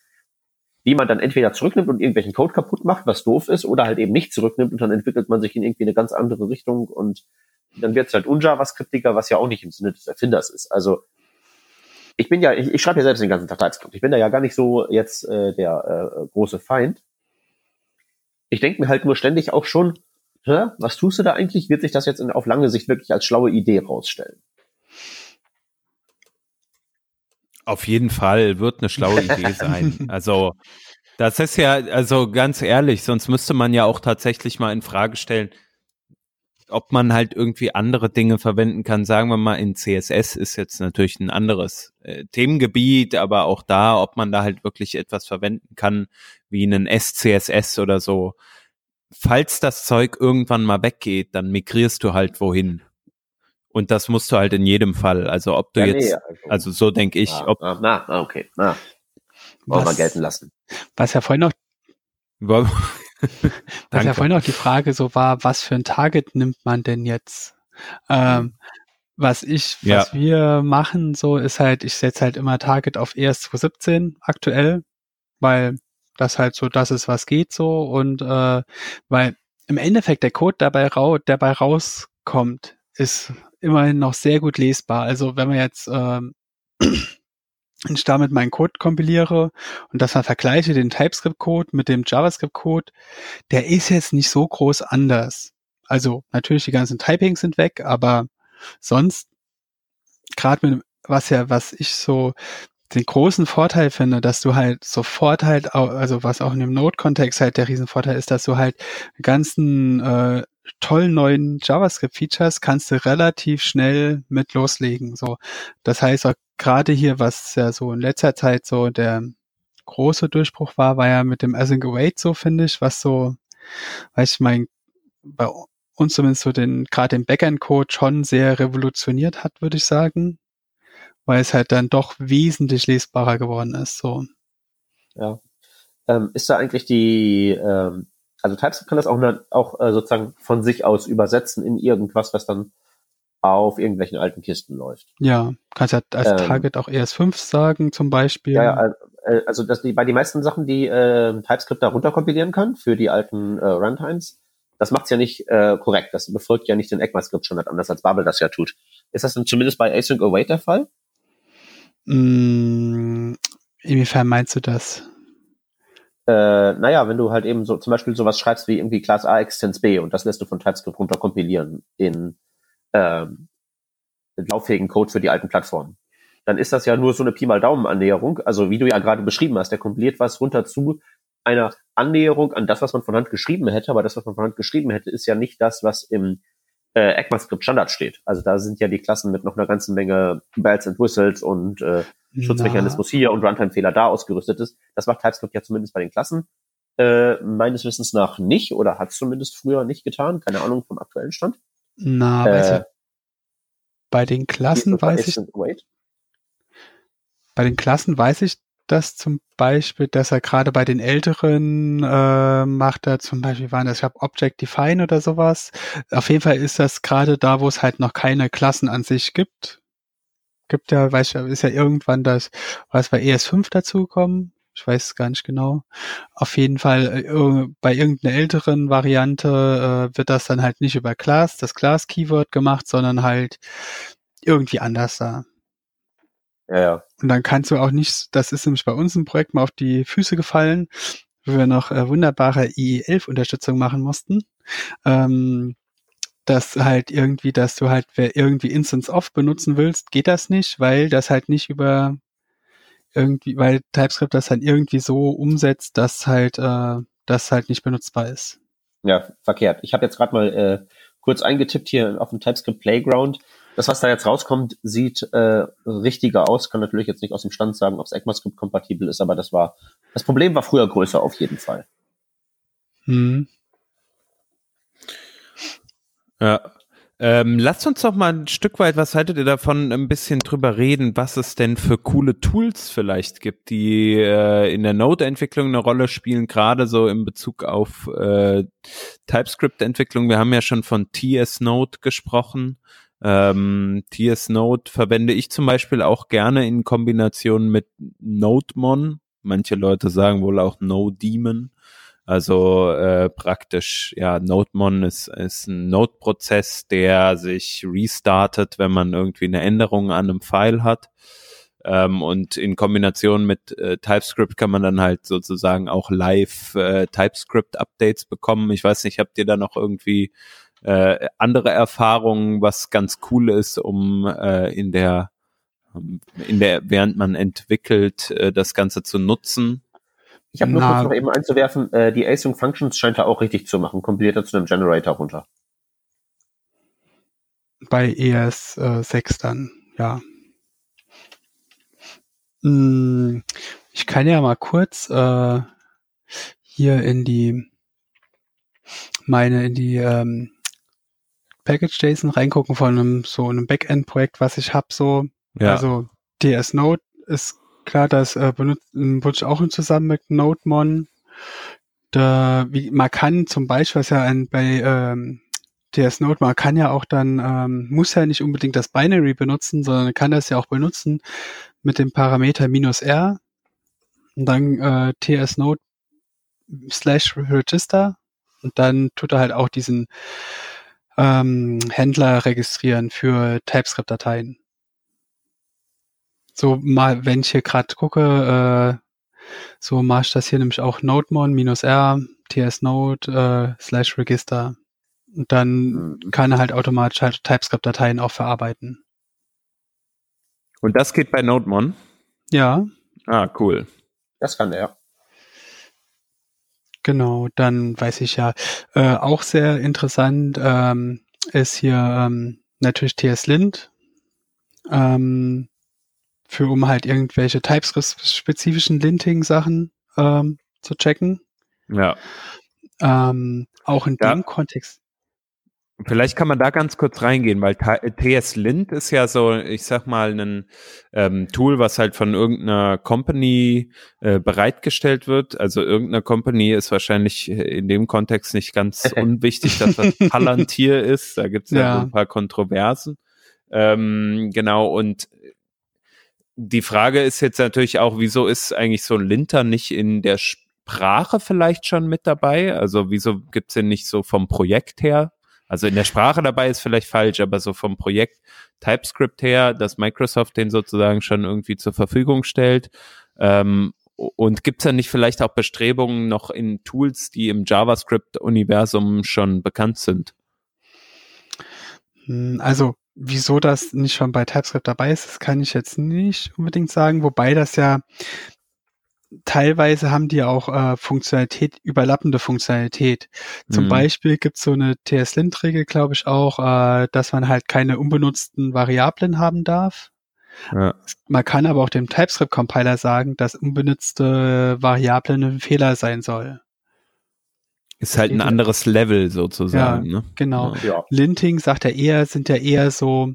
Speaker 1: die man dann entweder zurücknimmt und irgendwelchen Code kaputt macht, was doof ist, oder halt eben nicht zurücknimmt und dann entwickelt man sich in irgendwie eine ganz andere Richtung und dann wird es halt unJavascriptiger, was ja auch nicht im Sinne des Erfinders ist. Also ich bin ja, ich, ich schreibe ja selbst den ganzen Tag TypeScript. Ich bin da ja gar nicht so jetzt äh, der äh, große Feind. Ich denke mir halt nur ständig auch schon, hä, was tust du da eigentlich? Wird sich das jetzt in, auf lange Sicht wirklich als schlaue Idee rausstellen?
Speaker 2: Auf jeden Fall wird eine schlaue Idee sein. Also das ist ja, also ganz ehrlich, sonst müsste man ja auch tatsächlich mal in Frage stellen, ob man halt irgendwie andere Dinge verwenden kann. Sagen wir mal, in CSS ist jetzt natürlich ein anderes äh, Themengebiet, aber auch da, ob man da halt wirklich etwas verwenden kann, wie einen SCSS oder so. Falls das Zeug irgendwann mal weggeht, dann migrierst du halt wohin. Und das musst du halt in jedem Fall. Also ob du ja, jetzt, nee, also, also, so denke ich.
Speaker 1: Ah,
Speaker 2: ob,
Speaker 1: ah, na, okay. Na. Wollen wir gelten lassen.
Speaker 3: Was ja vorhin noch was ja vorhin auch die Frage so war, was für ein Target nimmt man denn jetzt? Ähm, was ich, ja. was wir machen, so ist halt, ich setze halt immer Target auf ES217 aktuell, weil das halt so das ist, was geht so und äh, weil im Endeffekt der Code dabei, rau dabei rauskommt, ist immerhin noch sehr gut lesbar. Also wenn man jetzt ähm, ich damit meinen Code kompiliere und das dann vergleiche, den TypeScript-Code mit dem JavaScript-Code, der ist jetzt nicht so groß anders. Also natürlich die ganzen Typings sind weg, aber sonst gerade mit was ja, was ich so den großen Vorteil finde, dass du halt sofort halt, also was auch in dem Node-Kontext halt der Riesenvorteil ist, dass du halt ganzen äh, tollen neuen JavaScript-Features kannst du relativ schnell mit loslegen. So, das heißt auch gerade hier, was ja so in letzter Zeit so der große Durchbruch war, war ja mit dem Async Await so, finde ich, was so, weiß ich mein, bei uns zumindest so den, gerade den Backend-Code schon sehr revolutioniert hat, würde ich sagen. Weil es halt dann doch wesentlich lesbarer geworden ist, so.
Speaker 1: Ja. Ähm, ist da eigentlich die, ähm, also TypeScript kann das auch, auch äh, sozusagen von sich aus übersetzen in irgendwas, was dann auf irgendwelchen alten Kisten läuft.
Speaker 3: Ja, kannst ja als ähm, Target auch ES5 sagen zum Beispiel.
Speaker 1: Ja, ja äh, also dass die, bei den meisten Sachen, die äh, TypeScript da runterkompilieren kann für die alten äh, Runtimes, das macht's ja nicht äh, korrekt. Das befolgt ja nicht den ECMAScript-Standard, anders als Babel das ja tut. Ist das denn zumindest bei Async Await der Fall?
Speaker 3: Mm, inwiefern meinst du das?
Speaker 1: Äh, naja, wenn du halt eben so zum Beispiel sowas schreibst wie irgendwie Class A Extens B und das lässt du von TypeScript runterkompilieren in ähm, lauffähigen Code für die alten Plattformen. Dann ist das ja nur so eine Pi mal Daumen Annäherung. Also wie du ja gerade beschrieben hast, der kompiliert was runter zu einer Annäherung an das, was man von Hand geschrieben hätte. Aber das, was man von Hand geschrieben hätte, ist ja nicht das, was im äh, ECMAScript Standard steht. Also da sind ja die Klassen mit noch einer ganzen Menge Bells and Whistles und äh, Schutzmechanismus hier und Runtime-Fehler da ausgerüstet ist. Das macht TypeScript ja zumindest bei den Klassen äh, meines Wissens nach nicht oder hat es zumindest früher nicht getan. Keine Ahnung vom aktuellen Stand.
Speaker 3: Na, äh, weiß ich, bei den Klassen weiß ich. Bei den Klassen weiß ich das zum Beispiel, dass er gerade bei den älteren äh, macht er zum Beispiel, waren das, ich glaube, Object Define oder sowas. Auf jeden Fall ist das gerade da, wo es halt noch keine Klassen an sich gibt. Gibt ja, weiß ich, ist ja irgendwann das, was bei ES5 dazugekommen, ich weiß es gar nicht genau. Auf jeden Fall äh, bei irgendeiner älteren Variante äh, wird das dann halt nicht über Class, das Class-Keyword gemacht, sondern halt irgendwie anders da.
Speaker 1: Ja, ja.
Speaker 3: Und dann kannst du auch nicht, das ist nämlich bei uns im Projekt mal auf die Füße gefallen, wo wir noch äh, wunderbare IE11-Unterstützung machen mussten. Ähm, dass halt irgendwie, dass du halt, irgendwie Instance Off benutzen willst, geht das nicht, weil das halt nicht über irgendwie, weil TypeScript das halt irgendwie so umsetzt, dass halt äh, das halt nicht benutzbar ist.
Speaker 1: Ja, verkehrt. Ich habe jetzt gerade mal äh, kurz eingetippt hier auf dem TypeScript Playground. Das, was da jetzt rauskommt, sieht äh, richtiger aus. Kann natürlich jetzt nicht aus dem Stand sagen, ob es ECMAScript kompatibel ist, aber das war das Problem war früher größer auf jeden Fall.
Speaker 3: Hm.
Speaker 2: Ja, Ähm, lasst uns doch mal ein Stück weit, was haltet ihr davon, ein bisschen drüber reden, was es denn für coole Tools vielleicht gibt, die äh, in der Node-Entwicklung eine Rolle spielen, gerade so in Bezug auf äh, TypeScript-Entwicklung. Wir haben ja schon von TS Node gesprochen. Ähm, TS Node verwende ich zum Beispiel auch gerne in Kombination mit NodeMon. Manche Leute sagen wohl auch NoDemon. Also äh, praktisch, ja, NodeMon ist, ist ein Node-Prozess, der sich restartet, wenn man irgendwie eine Änderung an einem File hat. Ähm, und in Kombination mit äh, TypeScript kann man dann halt sozusagen auch live äh, TypeScript-Updates bekommen. Ich weiß nicht, habt ihr da noch irgendwie äh, andere Erfahrungen, was ganz cool ist, um äh, in der in der während man entwickelt, äh, das Ganze zu nutzen?
Speaker 1: Ich habe nur kurz noch eben einzuwerfen, äh, die Async Functions scheint er auch richtig zu machen, kompiliert er zu einem Generator runter.
Speaker 3: Bei ES6 äh, dann, ja. Hm, ich kann ja mal kurz äh, hier in die meine in die ähm, Package JSON reingucken von einem so einem Backend Projekt, was ich habe so. Ja. Also DS Node ist klar, das äh, benutzt benutze auch zusammen mit NodeMon. Da, wie, man kann zum Beispiel, was ja ein, bei ähm, DS Node, man kann ja auch dann, ähm, muss ja nicht unbedingt das Binary benutzen, sondern kann das ja auch benutzen mit dem Parameter minus R und dann äh, TS Node slash Register und dann tut er halt auch diesen ähm, Händler registrieren für TypeScript-Dateien. So mal, wenn ich hier gerade gucke, äh, so mache ich das hier nämlich auch NodeMon minus R, tsnode äh, slash Register. Und dann mhm. kann er halt automatisch halt TypeScript-Dateien auch verarbeiten.
Speaker 2: Und das geht bei NodeMon?
Speaker 3: Ja.
Speaker 2: Ah, cool.
Speaker 1: Das kann er.
Speaker 3: Genau, dann weiß ich ja. Äh, auch sehr interessant ähm, ist hier ähm, natürlich TS-Lint. Ähm, für um halt irgendwelche TypeScript-spezifischen Linting-Sachen ähm, zu checken.
Speaker 2: Ja.
Speaker 3: Ähm, auch in ja. dem Kontext.
Speaker 2: Vielleicht kann man da ganz kurz reingehen, weil TS Lint ist ja so, ich sag mal, ein ähm, Tool, was halt von irgendeiner Company äh, bereitgestellt wird. Also irgendeine Company ist wahrscheinlich in dem Kontext nicht ganz unwichtig, dass das Palantir ist. Da gibt es ja, ja ein paar Kontroversen. Ähm, genau, und die Frage ist jetzt natürlich auch, wieso ist eigentlich so ein Linter nicht in der Sprache vielleicht schon mit dabei? Also wieso gibt's den nicht so vom Projekt her? Also in der Sprache dabei ist vielleicht falsch, aber so vom Projekt TypeScript her, dass Microsoft den sozusagen schon irgendwie zur Verfügung stellt. Ähm, und gibt's da nicht vielleicht auch Bestrebungen noch in Tools, die im JavaScript-Universum schon bekannt sind?
Speaker 3: Hm, also wieso das nicht schon bei TypeScript dabei ist, das kann ich jetzt nicht unbedingt sagen, wobei das ja teilweise haben die auch äh, Funktionalität, überlappende Funktionalität. Zum mhm. Beispiel gibt es so eine TS-Lint-Regel, glaube ich, auch, äh, dass man halt keine unbenutzten Variablen haben darf. Ja. Man kann aber auch dem TypeScript-Compiler sagen, dass unbenutzte Variablen ein Fehler sein soll.
Speaker 2: Ist halt ein anderes Level sozusagen.
Speaker 3: Ja,
Speaker 2: ne?
Speaker 3: genau. Ja. Linting sagt er eher, sind ja eher so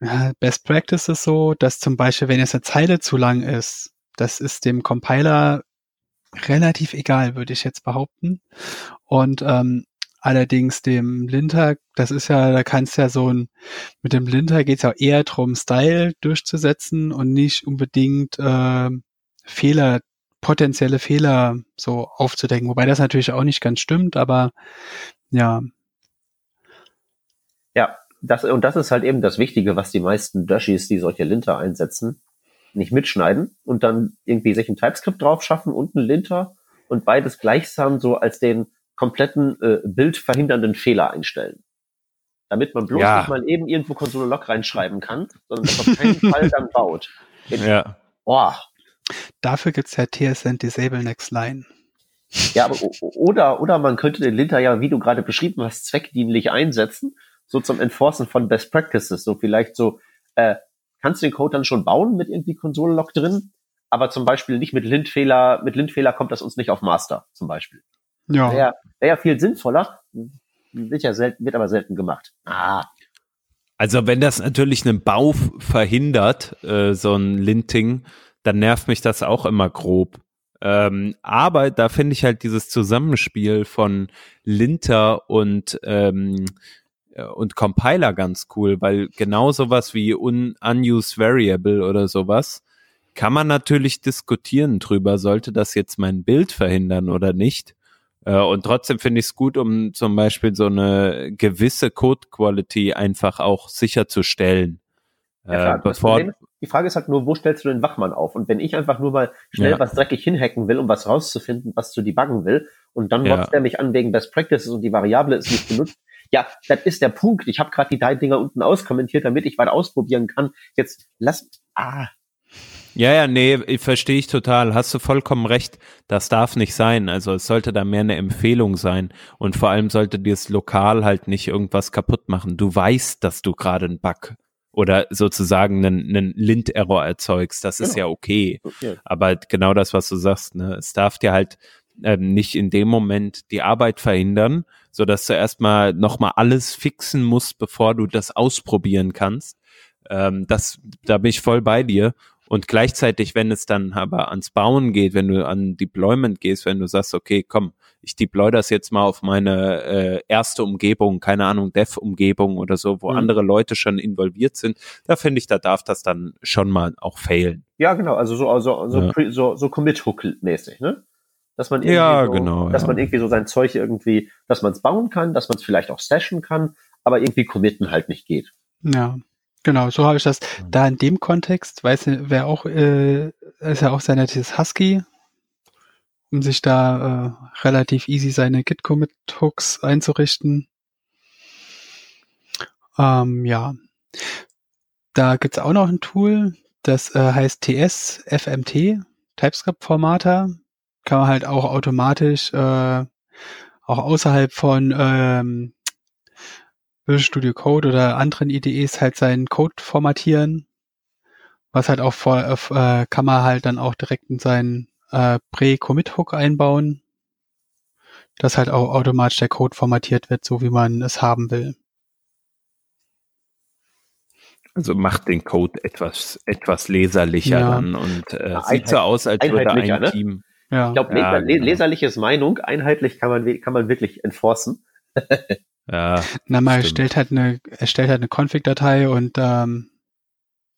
Speaker 3: ja, Best Practices so, dass zum Beispiel, wenn jetzt eine Zeile zu lang ist, das ist dem Compiler relativ egal, würde ich jetzt behaupten. Und ähm, allerdings dem Linter, das ist ja, da kannst ja so ein, mit dem Linter geht es ja eher darum, Style durchzusetzen und nicht unbedingt äh, Fehler potenzielle Fehler so aufzudecken. Wobei das natürlich auch nicht ganz stimmt, aber ja.
Speaker 1: Ja, das, und das ist halt eben das Wichtige, was die meisten Dashis, die solche Linter einsetzen, nicht mitschneiden und dann irgendwie sich ein TypeScript drauf schaffen und ein Linter und beides gleichsam so als den kompletten äh, bildverhindernden Fehler einstellen. Damit man bloß ja. nicht mal eben irgendwo Konsole Log reinschreiben kann, sondern das auf keinen Fall dann baut.
Speaker 2: ja.
Speaker 3: Oh, Dafür gibt's ja TSN Disable Next Line.
Speaker 1: Ja, aber oder, oder man könnte den Linter ja, wie du gerade beschrieben hast, zweckdienlich einsetzen, so zum Enforcen von Best Practices. So vielleicht so, äh, kannst du den Code dann schon bauen mit irgendwie Konsole-Log drin, aber zum Beispiel nicht mit Lintfehler, mit Lintfehler kommt das uns nicht auf Master, zum Beispiel. Ja. Wäre wär ja viel sinnvoller, wird ja selten, wird aber selten gemacht. Ah.
Speaker 2: Also wenn das natürlich einen Bau verhindert, äh, so ein Linting, dann nervt mich das auch immer grob. Ähm, aber da finde ich halt dieses Zusammenspiel von Linter und ähm, äh, und Compiler ganz cool, weil genau sowas wie un unused variable oder sowas kann man natürlich diskutieren drüber, sollte das jetzt mein Bild verhindern oder nicht. Äh, und trotzdem finde ich es gut, um zum Beispiel so eine gewisse Code Quality einfach auch sicherzustellen.
Speaker 1: Ja, äh, bevor, die Frage ist halt nur, wo stellst du den Wachmann auf? Und wenn ich einfach nur mal schnell ja. was dreckig hinhacken will, um was rauszufinden, was zu debuggen will, und dann ja. der mich an wegen Best Practices und die Variable ist nicht benutzt, ja, das ist der Punkt. Ich habe gerade die drei Dinger unten auskommentiert, damit ich weiter ausprobieren kann. Jetzt lass, ah,
Speaker 2: ja, ja, nee, verstehe ich total. Hast du vollkommen recht. Das darf nicht sein. Also es sollte da mehr eine Empfehlung sein. Und vor allem sollte dir das Lokal halt nicht irgendwas kaputt machen. Du weißt, dass du gerade einen Bug oder sozusagen einen, einen Lint-Error erzeugst. Das genau. ist ja okay. okay. Aber genau das, was du sagst, ne, es darf dir halt ähm, nicht in dem Moment die Arbeit verhindern, so dass du erstmal nochmal alles fixen musst, bevor du das ausprobieren kannst. Ähm, das, da bin ich voll bei dir. Und gleichzeitig, wenn es dann aber ans Bauen geht, wenn du an Deployment gehst, wenn du sagst, okay, komm, ich deploy das jetzt mal auf meine äh, erste Umgebung, keine Ahnung, Dev-Umgebung oder so, wo mhm. andere Leute schon involviert sind, da finde ich, da darf das dann schon mal auch failen.
Speaker 1: Ja, genau, also so, also so, ja. so, so Commit-Hook-mäßig, ne? Dass man irgendwie
Speaker 2: ja,
Speaker 1: so,
Speaker 2: genau,
Speaker 1: dass ja. man irgendwie so sein Zeug irgendwie, dass man es bauen kann, dass man es vielleicht auch stashen kann, aber irgendwie committen halt nicht geht.
Speaker 3: Ja. Genau, so habe ich das. Mhm. Da in dem Kontext, weiß nicht, wer auch, äh, ist ja auch sehr nettes Husky, um sich da äh, relativ easy seine Git-Commit-Hooks einzurichten. Ähm, ja. Da gibt's auch noch ein Tool, das äh, heißt TS FMT, TypeScript-Formater. Kann man halt auch automatisch äh, auch außerhalb von ähm, Visual Studio Code oder anderen IDEs halt seinen Code formatieren. Was halt auch vor, äh, kann man halt dann auch direkt in seinen äh, Pre-Commit-Hook einbauen, dass halt auch automatisch der Code formatiert wird, so wie man es haben will.
Speaker 2: Also macht den Code etwas, etwas leserlicher ja. dann und äh, sieht so aus, als würde ein ne? Team.
Speaker 1: Ja. Ich glaube, ja, genau. leserliches Meinung, einheitlich kann man, kann man wirklich enforcen.
Speaker 3: Ja. Na, man erstellt halt eine, erstellt halt eine Config-Datei und ähm,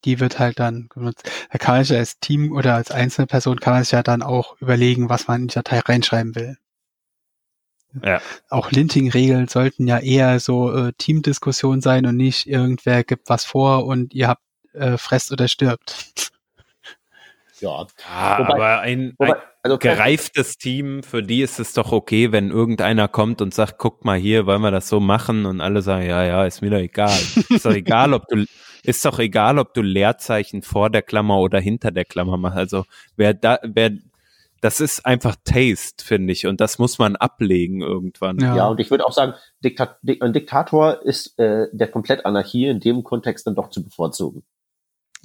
Speaker 3: die wird halt dann genutzt. Da kann man sich als Team oder als einzelne Person kann man sich ja dann auch überlegen, was man in die Datei reinschreiben will. Ja. Auch Linting-Regeln sollten ja eher so äh, Teamdiskussion sein und nicht irgendwer gibt was vor und ihr habt äh, fresst oder stirbt.
Speaker 2: Ja, ja wobei, aber ein, wobei, ein also gereiftes Team, für die ist es doch okay, wenn irgendeiner kommt und sagt, guck mal hier, wollen wir das so machen und alle sagen, ja, ja, ist mir doch egal. ist doch egal, ob du, ist doch egal, ob du Leerzeichen vor der Klammer oder hinter der Klammer machst. Also wer da, wer, das ist einfach Taste, finde ich, und das muss man ablegen irgendwann.
Speaker 1: Ja, ja und ich würde auch sagen, Diktat ein Diktator ist äh, der komplett Anarchie in dem Kontext dann doch zu bevorzugen.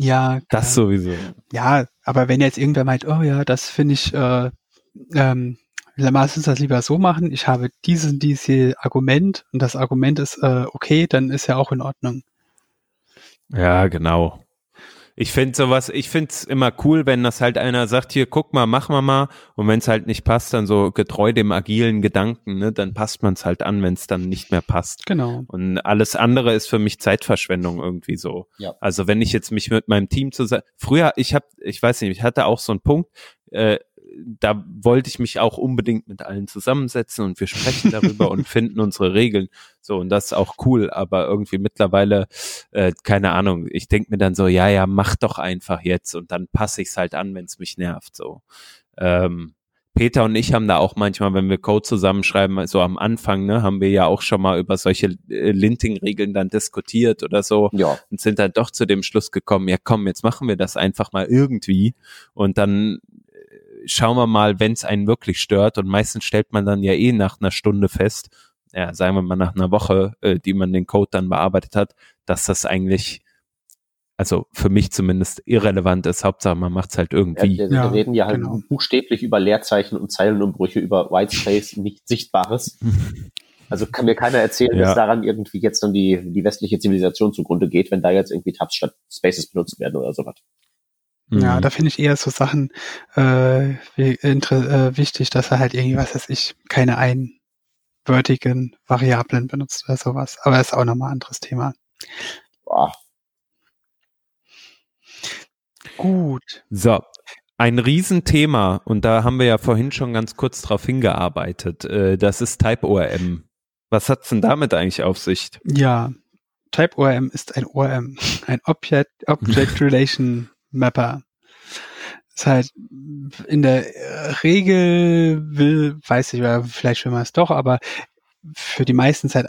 Speaker 3: Ja,
Speaker 2: das sowieso.
Speaker 3: Ja, aber wenn jetzt irgendwer meint, oh ja, das finde ich, äh, ähm, lass uns das lieber so machen. Ich habe dieses dieses Argument und das Argument ist äh, okay, dann ist ja auch in Ordnung.
Speaker 2: Ja, genau. Ich finde sowas, ich finde es immer cool, wenn das halt einer sagt, hier, guck mal, mach mal mal. Und wenn es halt nicht passt, dann so getreu dem agilen Gedanken, ne, dann passt man es halt an, wenn es dann nicht mehr passt.
Speaker 3: Genau.
Speaker 2: Und alles andere ist für mich Zeitverschwendung irgendwie so. Ja. Also wenn ich jetzt mich mit meinem Team zusammen, früher, ich habe, ich weiß nicht, ich hatte auch so einen Punkt, äh, da wollte ich mich auch unbedingt mit allen zusammensetzen und wir sprechen darüber und finden unsere Regeln. So, und das ist auch cool, aber irgendwie mittlerweile, äh, keine Ahnung, ich denke mir dann so, ja, ja, mach doch einfach jetzt und dann passe ich es halt an, wenn es mich nervt. So. Ähm, Peter und ich haben da auch manchmal, wenn wir Code zusammenschreiben, so am Anfang, ne, haben wir ja auch schon mal über solche äh, Linting-Regeln dann diskutiert oder so ja. und sind dann doch zu dem Schluss gekommen, ja komm, jetzt machen wir das einfach mal irgendwie und dann schauen wir mal, wenn es einen wirklich stört. Und meistens stellt man dann ja eh nach einer Stunde fest, ja, sagen wir mal nach einer Woche, äh, die man den Code dann bearbeitet hat, dass das eigentlich, also für mich zumindest irrelevant ist. Hauptsache, man macht es halt irgendwie.
Speaker 1: Ja, wir, ja, reden ja halt genau. buchstäblich über Leerzeichen und Zeilenumbrüche, über Whitespace, nicht Sichtbares. Also kann mir keiner erzählen,
Speaker 2: Ja.
Speaker 1: dass daran irgendwie jetzt dann die, die westliche Zivilisation zugrunde geht, wenn da jetzt irgendwie Tabs statt Spaces benutzt werden oder sowas.
Speaker 3: Ja,
Speaker 2: Mhm.
Speaker 3: da finde ich eher so Sachen äh, wie, äh, wichtig, dass er halt irgendwie, was weiß ich, keine einwörtigen Variablen benutzt oder sowas. Aber das ist auch nochmal ein anderes Thema.
Speaker 1: Boah,
Speaker 3: Gut.
Speaker 2: So, ein Riesenthema, und da haben wir ja vorhin schon ganz kurz drauf hingearbeitet, äh, das ist Type-ORM. Was hat's denn damit eigentlich auf sich?
Speaker 3: Ja, Type ORM ist ein ORM, ein Object, Object Relation Mapper. Ist halt in der Regel will, weiß ich, oder vielleicht will man es doch, aber für die meisten Zeit,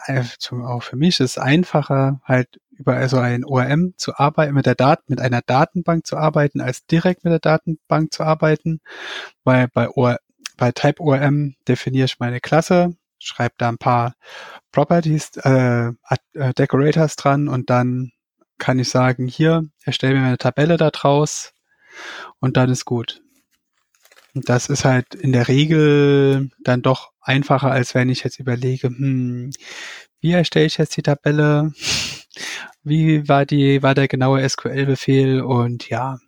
Speaker 3: auch für mich, ist es einfacher, halt über so ein ORM zu arbeiten, mit der Dat mit einer Datenbank zu arbeiten, als direkt mit der Datenbank zu arbeiten. Weil bei, OR bei Type ORM definiere ich meine Klasse, schreibe da ein paar Properties, äh, äh, Decorators dran und dann kann ich sagen, hier, erstelle mir eine Tabelle da draus und dann ist gut. Und das ist halt in der Regel dann doch einfacher, als wenn ich jetzt überlege, hm, wie erstelle ich jetzt die Tabelle? Wie war die, war der genaue SQL-Befehl und ja.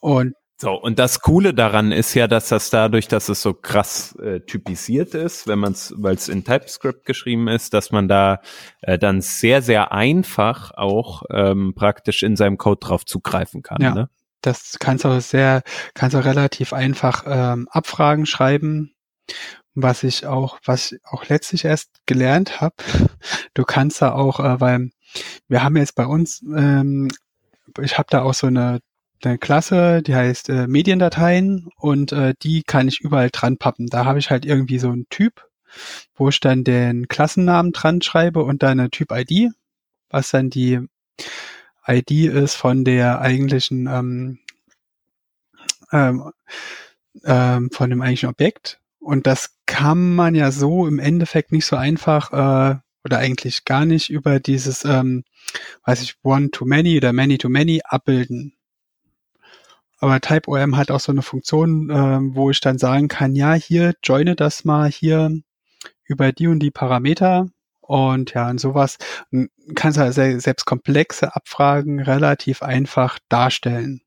Speaker 3: Und
Speaker 2: So, und das Coole daran ist ja, dass das dadurch, dass es so krass äh, typisiert ist, wenn man es, weil es in TypeScript geschrieben ist, dass man da äh, dann sehr, sehr einfach auch ähm, praktisch in seinem Code drauf zugreifen kann.
Speaker 3: Ja.
Speaker 2: Ne?
Speaker 3: das kannst du auch sehr, kannst auch relativ einfach ähm, Abfragen schreiben. Was ich auch, was ich auch letztlich erst gelernt habe, du kannst da auch, äh, weil wir haben jetzt bei uns, ähm, ich habe da auch so eine, eine Klasse, die heißt äh, Mediendateien und äh, die kann ich überall dran pappen. Da habe ich halt irgendwie so einen Typ, wo ich dann den Klassennamen dran schreibe und dann eine Typ-ID, was dann die ID ist von der eigentlichen ähm, ähm, ähm, von dem eigentlichen Objekt. Und das kann man ja so im Endeffekt nicht so einfach äh, oder eigentlich gar nicht über dieses, ähm, weiß ich, One-to-Many oder Many-to-Many abbilden. Aber TypeORM hat auch so eine Funktion, ähm, wo ich dann sagen kann, ja, hier joine das mal hier über die und die Parameter und ja, und sowas n- kannst du halt se- selbst komplexe Abfragen relativ einfach darstellen.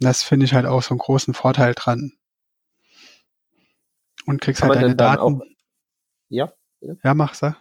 Speaker 3: Das finde ich halt auch so einen großen Vorteil dran. Und kriegst
Speaker 1: kann
Speaker 3: halt deine Daten.
Speaker 1: auch, ja,
Speaker 3: Ja, mach sag.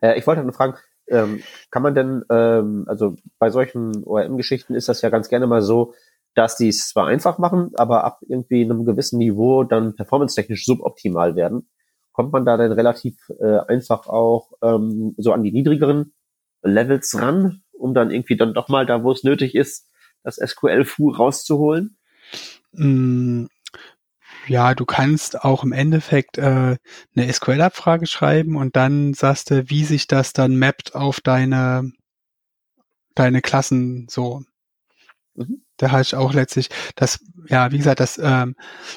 Speaker 1: Äh, ich wollte nur fragen, ähm, kann man denn, ähm, also bei solchen ORM-Geschichten ist das ja ganz gerne mal so, dass die es zwar einfach machen, aber ab irgendwie einem gewissen Niveau dann performance-technisch suboptimal werden. Kommt man da denn relativ äh, einfach auch ähm, so an die niedrigeren Levels ran, um dann irgendwie dann doch mal da, wo es nötig ist, das SQL-Fu rauszuholen?
Speaker 3: Mm, Ja, du kannst auch im Endeffekt äh, eine SQL-Abfrage schreiben und dann sagst du, wie sich das dann mappt auf deine deine Klassen so.
Speaker 1: Mhm.
Speaker 3: Da hatte ich auch letztlich das, ja, wie gesagt, das, ähm,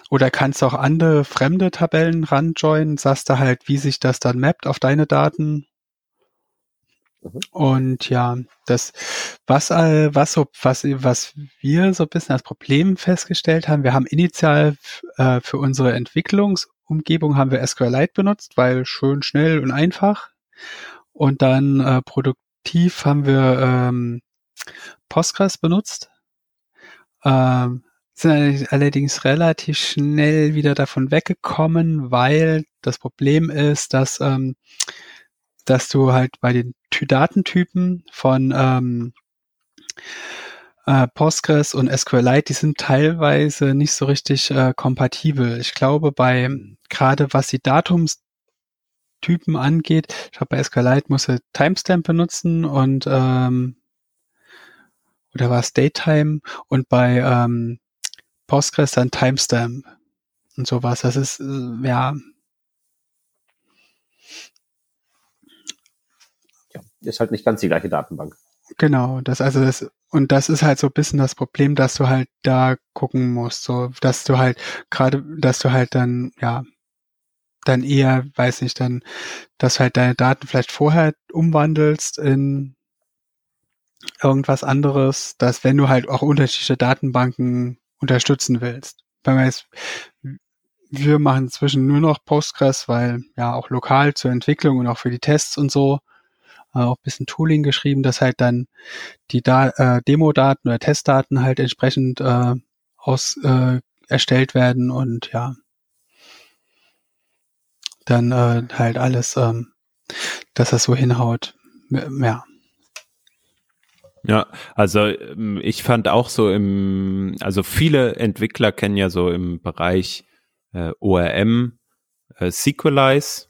Speaker 3: oder kannst auch andere fremde Tabellen ranjoinen, sagst du halt, wie sich das dann mappt auf deine Daten.
Speaker 1: Mhm.
Speaker 3: Und ja, das, was, äh, was so, was, was wir so ein bisschen als Problem festgestellt haben, wir haben initial äh, für unsere Entwicklungsumgebung haben wir SQLite benutzt, weil schön schnell und einfach. Und dann äh, produktiv haben wir ähm, Postgres benutzt. Ähm, sind allerdings- relativ schnell wieder davon weggekommen, weil das Problem ist, dass, ähm, dass du halt bei den Ty- Datentypen von ähm, äh, Postgres und SQLite, die sind teilweise nicht so richtig äh, kompatibel. Ich glaube, bei gerade was die Datumstypen angeht, ich glaube, bei SQLite muss er Timestamp benutzen und ähm, oder war es Datetime und bei ähm, Postgres dann Timestamp und sowas. Das ist äh, ja
Speaker 1: Ja, ist halt nicht ganz die gleiche Datenbank.
Speaker 3: Genau, das also das und das ist halt so ein bisschen das Problem, dass du halt da gucken musst, so dass du halt gerade, dass du halt dann ja dann eher, weiß nicht, dann, dass du halt deine Daten vielleicht vorher umwandelst in irgendwas anderes, dass wenn du halt auch unterschiedliche Datenbanken unterstützen willst. Wenn man jetzt wir machen inzwischen nur noch Postgres, weil ja auch lokal zur Entwicklung und auch für die Tests und so äh, auch bisschen Tooling geschrieben, dass halt dann die da äh, Demo-Daten oder Testdaten halt entsprechend äh, aus äh, erstellt werden und ja dann äh, halt alles, ähm, dass das so hinhaut. Ja.
Speaker 2: Ja, also ähm, ich fand auch so im, also viele Entwickler kennen ja so im Bereich äh, ORM äh, Sequelize.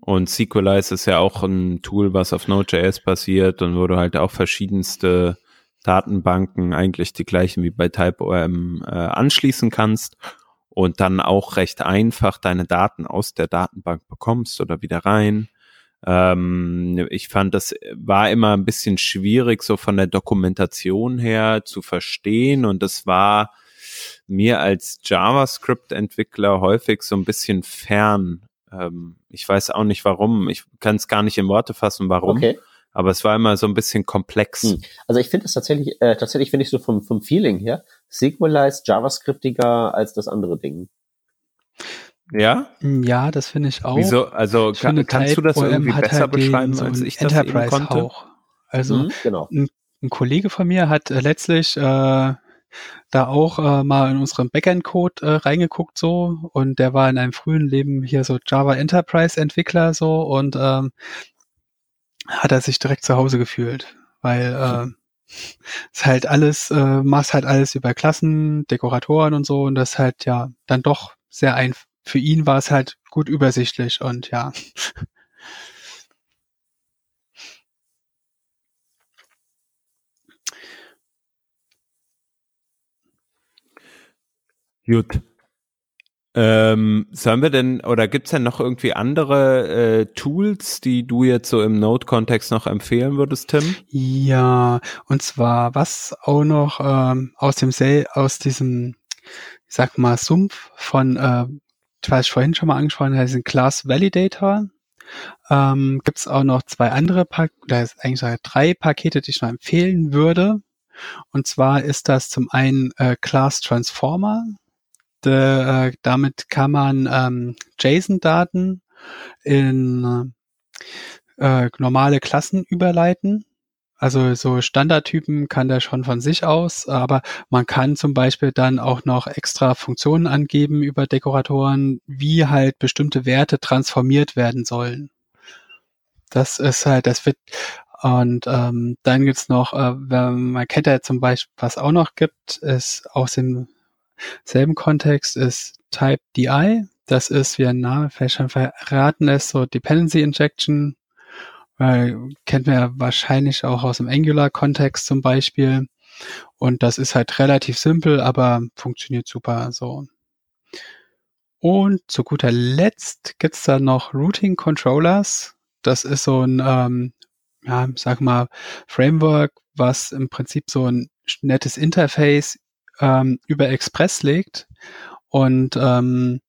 Speaker 2: Und Sequelize ist ja auch ein Tool, was auf Node.js basiert und wo du halt auch verschiedenste Datenbanken, eigentlich die gleichen wie bei TypeORM, äh, anschließen kannst und dann auch recht einfach deine Daten aus der Datenbank bekommst oder wieder rein. Ähm, ich fand, das war immer ein bisschen schwierig, so von der Dokumentation her zu verstehen und das war mir als JavaScript-Entwickler häufig so ein bisschen fern. Ähm, ich weiß auch nicht warum. Ich kann es gar nicht in Worte fassen, warum. Okay. Aber es war immer so ein bisschen komplex. Hm.
Speaker 1: Also ich finde es tatsächlich, äh, tatsächlich finde ich so vom, vom Feeling her, SQLize JavaScriptiger als das andere Ding.
Speaker 2: Ja?
Speaker 3: Hm, ja, das finde ich auch.
Speaker 2: Wieso? Also ich kann, kannst du das irgendwie besser halt beschreiben, so als ich das Enterprise eben konnte? Auch.
Speaker 3: Also mhm, genau. ein, ein, Kollege von mir hat äh, letztlich äh, da auch äh, mal in unseren Backend-Code äh, reingeguckt so und der war in einem frühen Leben hier so Java Enterprise Entwickler so und ähm, hat er sich direkt zu Hause gefühlt, weil äh, ist halt alles, äh, machst halt alles über Klassen, Dekoratoren und so und das halt ja dann doch sehr einfach. Für ihn war es halt gut übersichtlich und ja.
Speaker 2: Gut. Ähm, sollen wir denn, oder gibt's denn noch irgendwie andere äh, Tools, die du jetzt so im Node-Kontext noch empfehlen würdest, Tim?
Speaker 3: Ja, und zwar, was auch noch ähm, aus dem Sel aus diesem, ich sag mal, Sumpf von, äh, was ich vorhin schon mal angesprochen habe, diesen Class Validator. Ähm, gibt's auch noch zwei andere, pa oder eigentlich sogar drei Pakete, die ich noch empfehlen würde. Und zwar ist das zum einen äh, Class Transformer äh, damit kann man ähm, JSON-Daten in äh, normale Klassen überleiten. Also so Standardtypen kann der schon von sich aus, aber man kann zum Beispiel dann auch noch extra Funktionen angeben über Dekoratoren, wie halt bestimmte Werte transformiert werden sollen. Das ist halt, das wird und ähm, dann gibt's noch, äh, man kennt ja zum Beispiel, was auch noch gibt, ist aus dem selben Kontext ist Type DI. Das ist, wie ein Name vielleicht schon verraten lässt, so Dependency Injection. Äh, kennt man ja wahrscheinlich auch aus dem Angular-Kontext zum Beispiel. Und das ist halt relativ simpel, aber funktioniert super so. Und zu guter Letzt gibt's da noch Routing Controllers. Das ist so ein, ähm, ja, sag mal, Framework, was im Prinzip so ein nettes Interface ähm, über Express legt. Und ähm,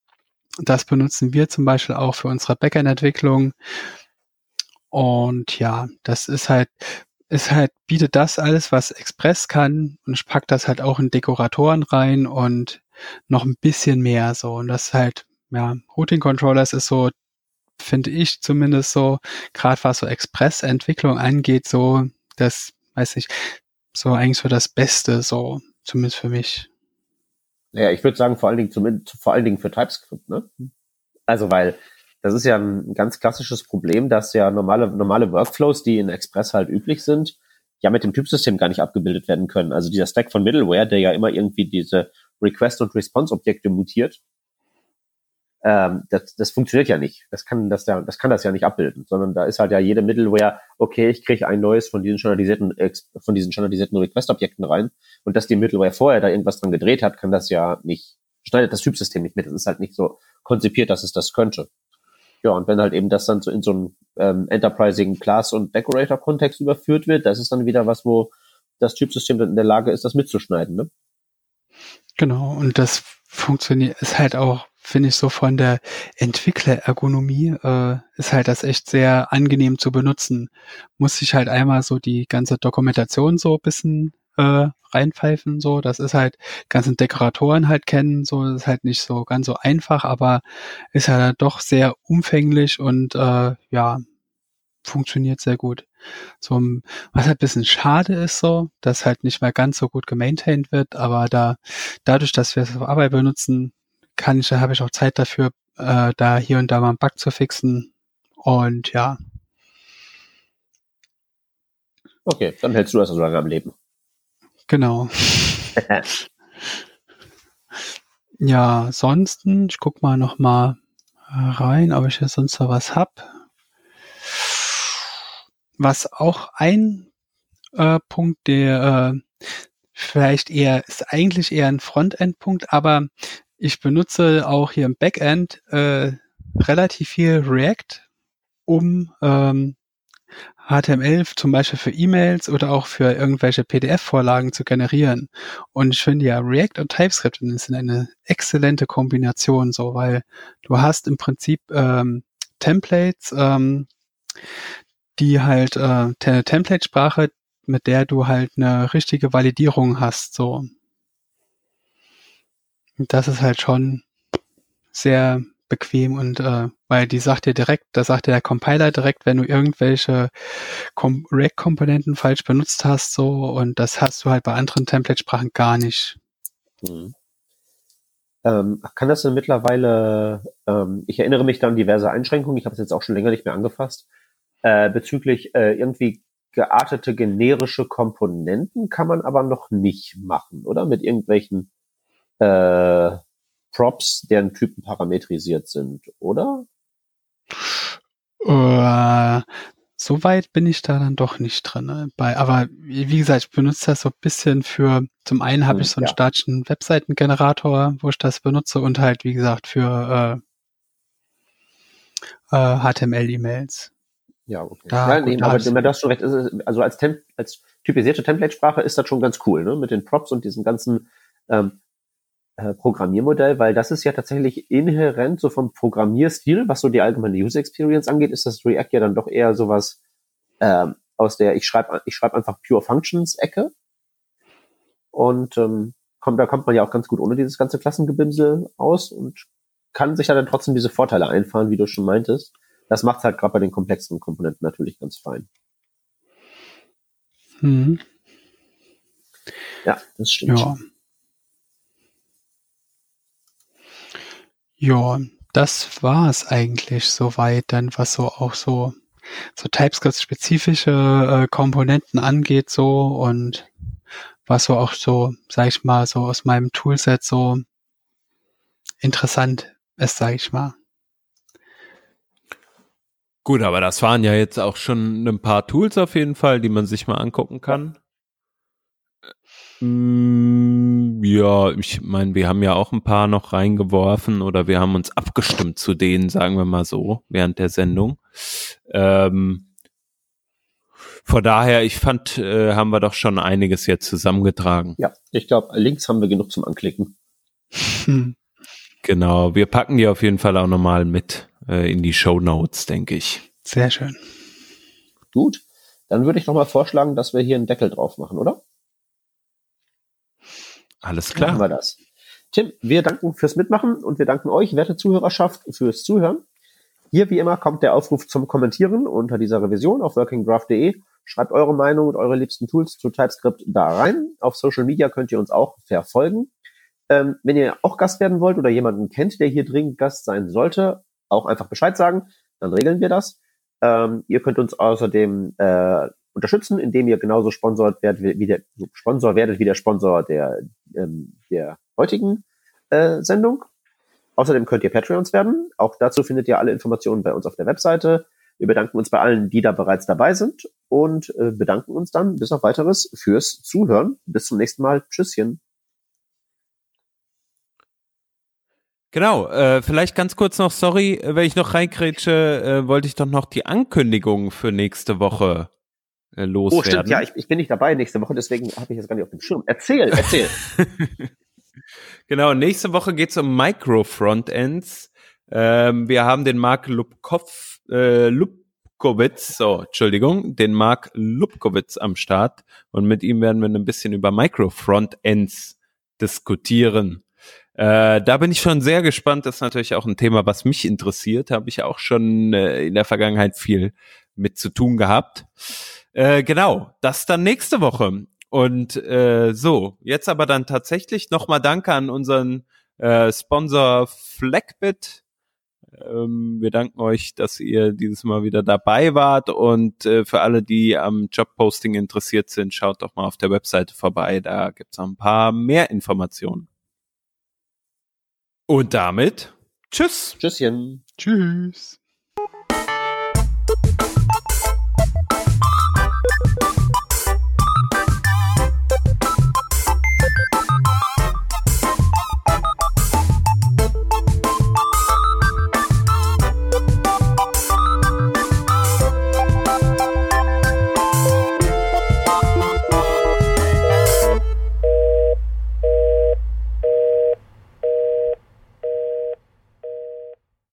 Speaker 3: das benutzen wir zum Beispiel auch für unsere Backend-Entwicklung. Und ja, das ist halt, ist halt, bietet das alles, was Express kann. Und ich pack das halt auch in Dekoratoren rein und noch ein bisschen mehr so. Und das halt, ja, Routing Controllers ist so, finde ich zumindest so, gerade was so Express-Entwicklung angeht, so, das, weiß ich, so eigentlich so das Beste, so Zumindest für mich.
Speaker 1: Ja, ich würde sagen, vor allen Dingen, zumindest, vor allen Dingen für TypeScript, ne? Also, weil das ist ja ein ganz klassisches Problem, dass ja normale, normale Workflows, die in Express halt üblich sind, ja mit dem Typsystem gar nicht abgebildet werden können. Also dieser Stack von Middleware, der ja immer irgendwie diese Request- und Response-Objekte mutiert, ähm, das, das funktioniert ja nicht. Das kann das, ja, das kann das ja nicht abbilden, sondern da ist halt ja jede Middleware, okay, ich kriege ein neues von diesen standardisierten, von diesen standardisierten Request-Objekten rein und dass die Middleware vorher da irgendwas dran gedreht hat, kann das ja nicht, schneidet das Typsystem nicht mit. Das ist halt nicht so konzipiert, dass es das könnte. Ja, und wenn halt eben das dann so in so einen ähm, Enterprising Class und Decorator Kontext überführt wird, das ist dann wieder was, wo das Typsystem dann in der Lage ist, das mitzuschneiden, ne?
Speaker 3: Genau, und das funktioniert, ist halt auch finde ich so von der Entwicklerergonomie äh, ist halt das echt sehr angenehm zu benutzen. Muss ich halt einmal so die ganze Dokumentation so bisschen äh, reinpfeifen, so. Das ist halt, ganzen Dekoratoren halt kennen, so, das ist halt nicht so ganz so einfach, aber ist halt doch sehr umfänglich und äh, ja, funktioniert sehr gut. So, was halt bisschen schade ist so, dass halt nicht mehr ganz so gut gemaintained wird, aber da, dadurch, dass wir es auf Arbeit benutzen, kann ich, habe ich auch Zeit dafür, äh, da hier und da mal einen Bug zu fixen. Und ja.
Speaker 1: Okay, dann hältst du das so lange am Leben.
Speaker 3: Genau. ja, ansonsten, ich guck mal noch mal rein, ob ich jetzt sonst noch was hab. Was auch ein äh, Punkt, der äh, vielleicht eher ist eigentlich eher ein Frontend-Punkt, aber ich benutze auch hier im Backend äh, relativ viel React, um ähm, HTML zum Beispiel für E-Mails oder auch für irgendwelche PDF-Vorlagen zu generieren. Und ich finde ja React und TypeScript sind eine exzellente Kombination, so weil du hast im Prinzip ähm, Templates, ähm, die halt äh, eine Template-Sprache, mit der du halt eine richtige Validierung hast, so. Und das ist halt schon sehr bequem und äh, weil die sagt dir direkt, da sagt dir der Compiler direkt, wenn du irgendwelche React-Komponenten falsch benutzt hast, so und das hast du halt bei anderen Template-Sprachen gar nicht.
Speaker 1: Mhm. Ähm, kann das denn mittlerweile, ähm, ich erinnere mich dann an diverse Einschränkungen, ich habe es jetzt auch schon länger nicht mehr angefasst, äh, bezüglich äh, irgendwie geartete generische Komponenten kann man aber noch nicht machen, oder? Mit irgendwelchen äh, Props, deren Typen parametrisiert sind, oder?
Speaker 3: Uh, so weit bin ich da dann doch nicht drin. Ne? Bei, aber wie gesagt, ich benutze das so ein bisschen für, zum einen habe hm, ich so einen ja. statischen Webseitengenerator, wo ich das benutze und halt, wie gesagt, für äh, äh, HTML-E-Mails.
Speaker 1: Ja, okay. Da, ja, nee, aber wenn das schon recht ist, also als, Temp als typisierte Template-Sprache ist das schon ganz cool, ne? Mit den Props und diesem ganzen ähm, äh, Programmiermodell, weil das ist ja tatsächlich inhärent so vom Programmierstil, was so die allgemeine User Experience angeht, ist das React ja dann doch eher sowas ähm, aus der ich schreibe ich schreibe einfach Pure Functions Ecke und ähm, kommt, da kommt man ja auch ganz gut ohne dieses ganze Klassengebimsel aus und kann sich ja dann trotzdem diese Vorteile einfahren, wie du schon meintest. Das macht halt gerade bei den komplexen Komponenten natürlich ganz fein.
Speaker 3: Hm.
Speaker 1: Ja, das stimmt.
Speaker 3: Ja. Ja, das war es eigentlich soweit dann, was so auch so, so TypeScript-spezifische äh, Komponenten angeht, so und was so auch so, sag ich mal, so aus meinem Toolset so interessant ist, sag ich mal.
Speaker 2: Gut, aber das waren ja jetzt auch schon ein paar Tools auf jeden Fall, die man sich mal angucken kann. Mm, ja, ich meine, wir haben ja auch ein paar noch reingeworfen oder wir haben uns abgestimmt zu denen, sagen wir mal so, während der Sendung. Ähm, von daher, ich fand, äh, haben wir doch schon einiges jetzt zusammengetragen.
Speaker 1: Ja, ich glaube, Links haben wir genug zum Anklicken. Hm.
Speaker 2: Genau, wir packen die auf jeden Fall auch nochmal mit äh, in die Show Notes, denke ich.
Speaker 3: Sehr schön.
Speaker 1: Gut, dann würde ich nochmal vorschlagen, dass wir hier einen Deckel drauf machen, oder?
Speaker 2: Alles klar.
Speaker 1: Machen wir das. Tim, wir danken fürs Mitmachen und wir danken euch, werte Zuhörerschaft, fürs Zuhören. Hier, wie immer, kommt der Aufruf zum Kommentieren unter dieser Revision auf workingdraft.de. Schreibt eure Meinung und eure liebsten Tools zu TypeScript da rein. Auf Social Media könnt ihr uns auch verfolgen. Ähm, wenn ihr auch Gast werden wollt oder jemanden kennt, der hier dringend Gast sein sollte, auch einfach Bescheid sagen, dann regeln wir das. Ähm, ihr könnt uns außerdem äh, unterstützen, indem ihr genauso Sponsor werdet wie der Sponsor werdet wie der Sponsor der ähm, der heutigen äh, Sendung. Außerdem könnt ihr Patreons werden. Auch dazu findet ihr alle Informationen bei uns auf der Webseite. Wir bedanken uns bei allen, die da bereits dabei sind und äh, bedanken uns dann bis auf weiteres fürs Zuhören. Bis zum nächsten Mal. Tschüsschen.
Speaker 2: Genau, äh, vielleicht ganz kurz noch, sorry, wenn ich noch reingrätsche, äh, wollte ich doch noch die Ankündigung für nächste Woche äh, loswerden. Oh, stimmt,
Speaker 1: ja, ich, ich bin nicht dabei nächste Woche, deswegen habe ich das gar nicht auf dem Schirm. Erzähl, erzähl.
Speaker 2: genau, nächste Woche geht's um Micro-Frontends. Ähm, wir haben den Mark Lubkov, äh, Lub Lubkowitz, so, Entschuldigung, den Mark Lubkowitz am Start. Und mit ihm werden wir ein bisschen über Micro-Frontends diskutieren. Äh, da bin ich schon sehr gespannt. Das ist natürlich auch ein Thema, was mich interessiert. Habe ich auch schon äh, in der Vergangenheit viel mit zu tun gehabt. Äh, genau, das dann nächste Woche. Und äh, so, jetzt aber dann tatsächlich nochmal Danke an unseren äh, Sponsor Flackbit. Ähm, wir danken euch, dass ihr dieses Mal wieder dabei wart und äh, für alle, die am Jobposting interessiert sind, schaut doch mal auf der Webseite vorbei. Da gibt's noch ein paar mehr Informationen. Und damit, tschüss.
Speaker 1: Tschüsschen.
Speaker 3: Tschüss.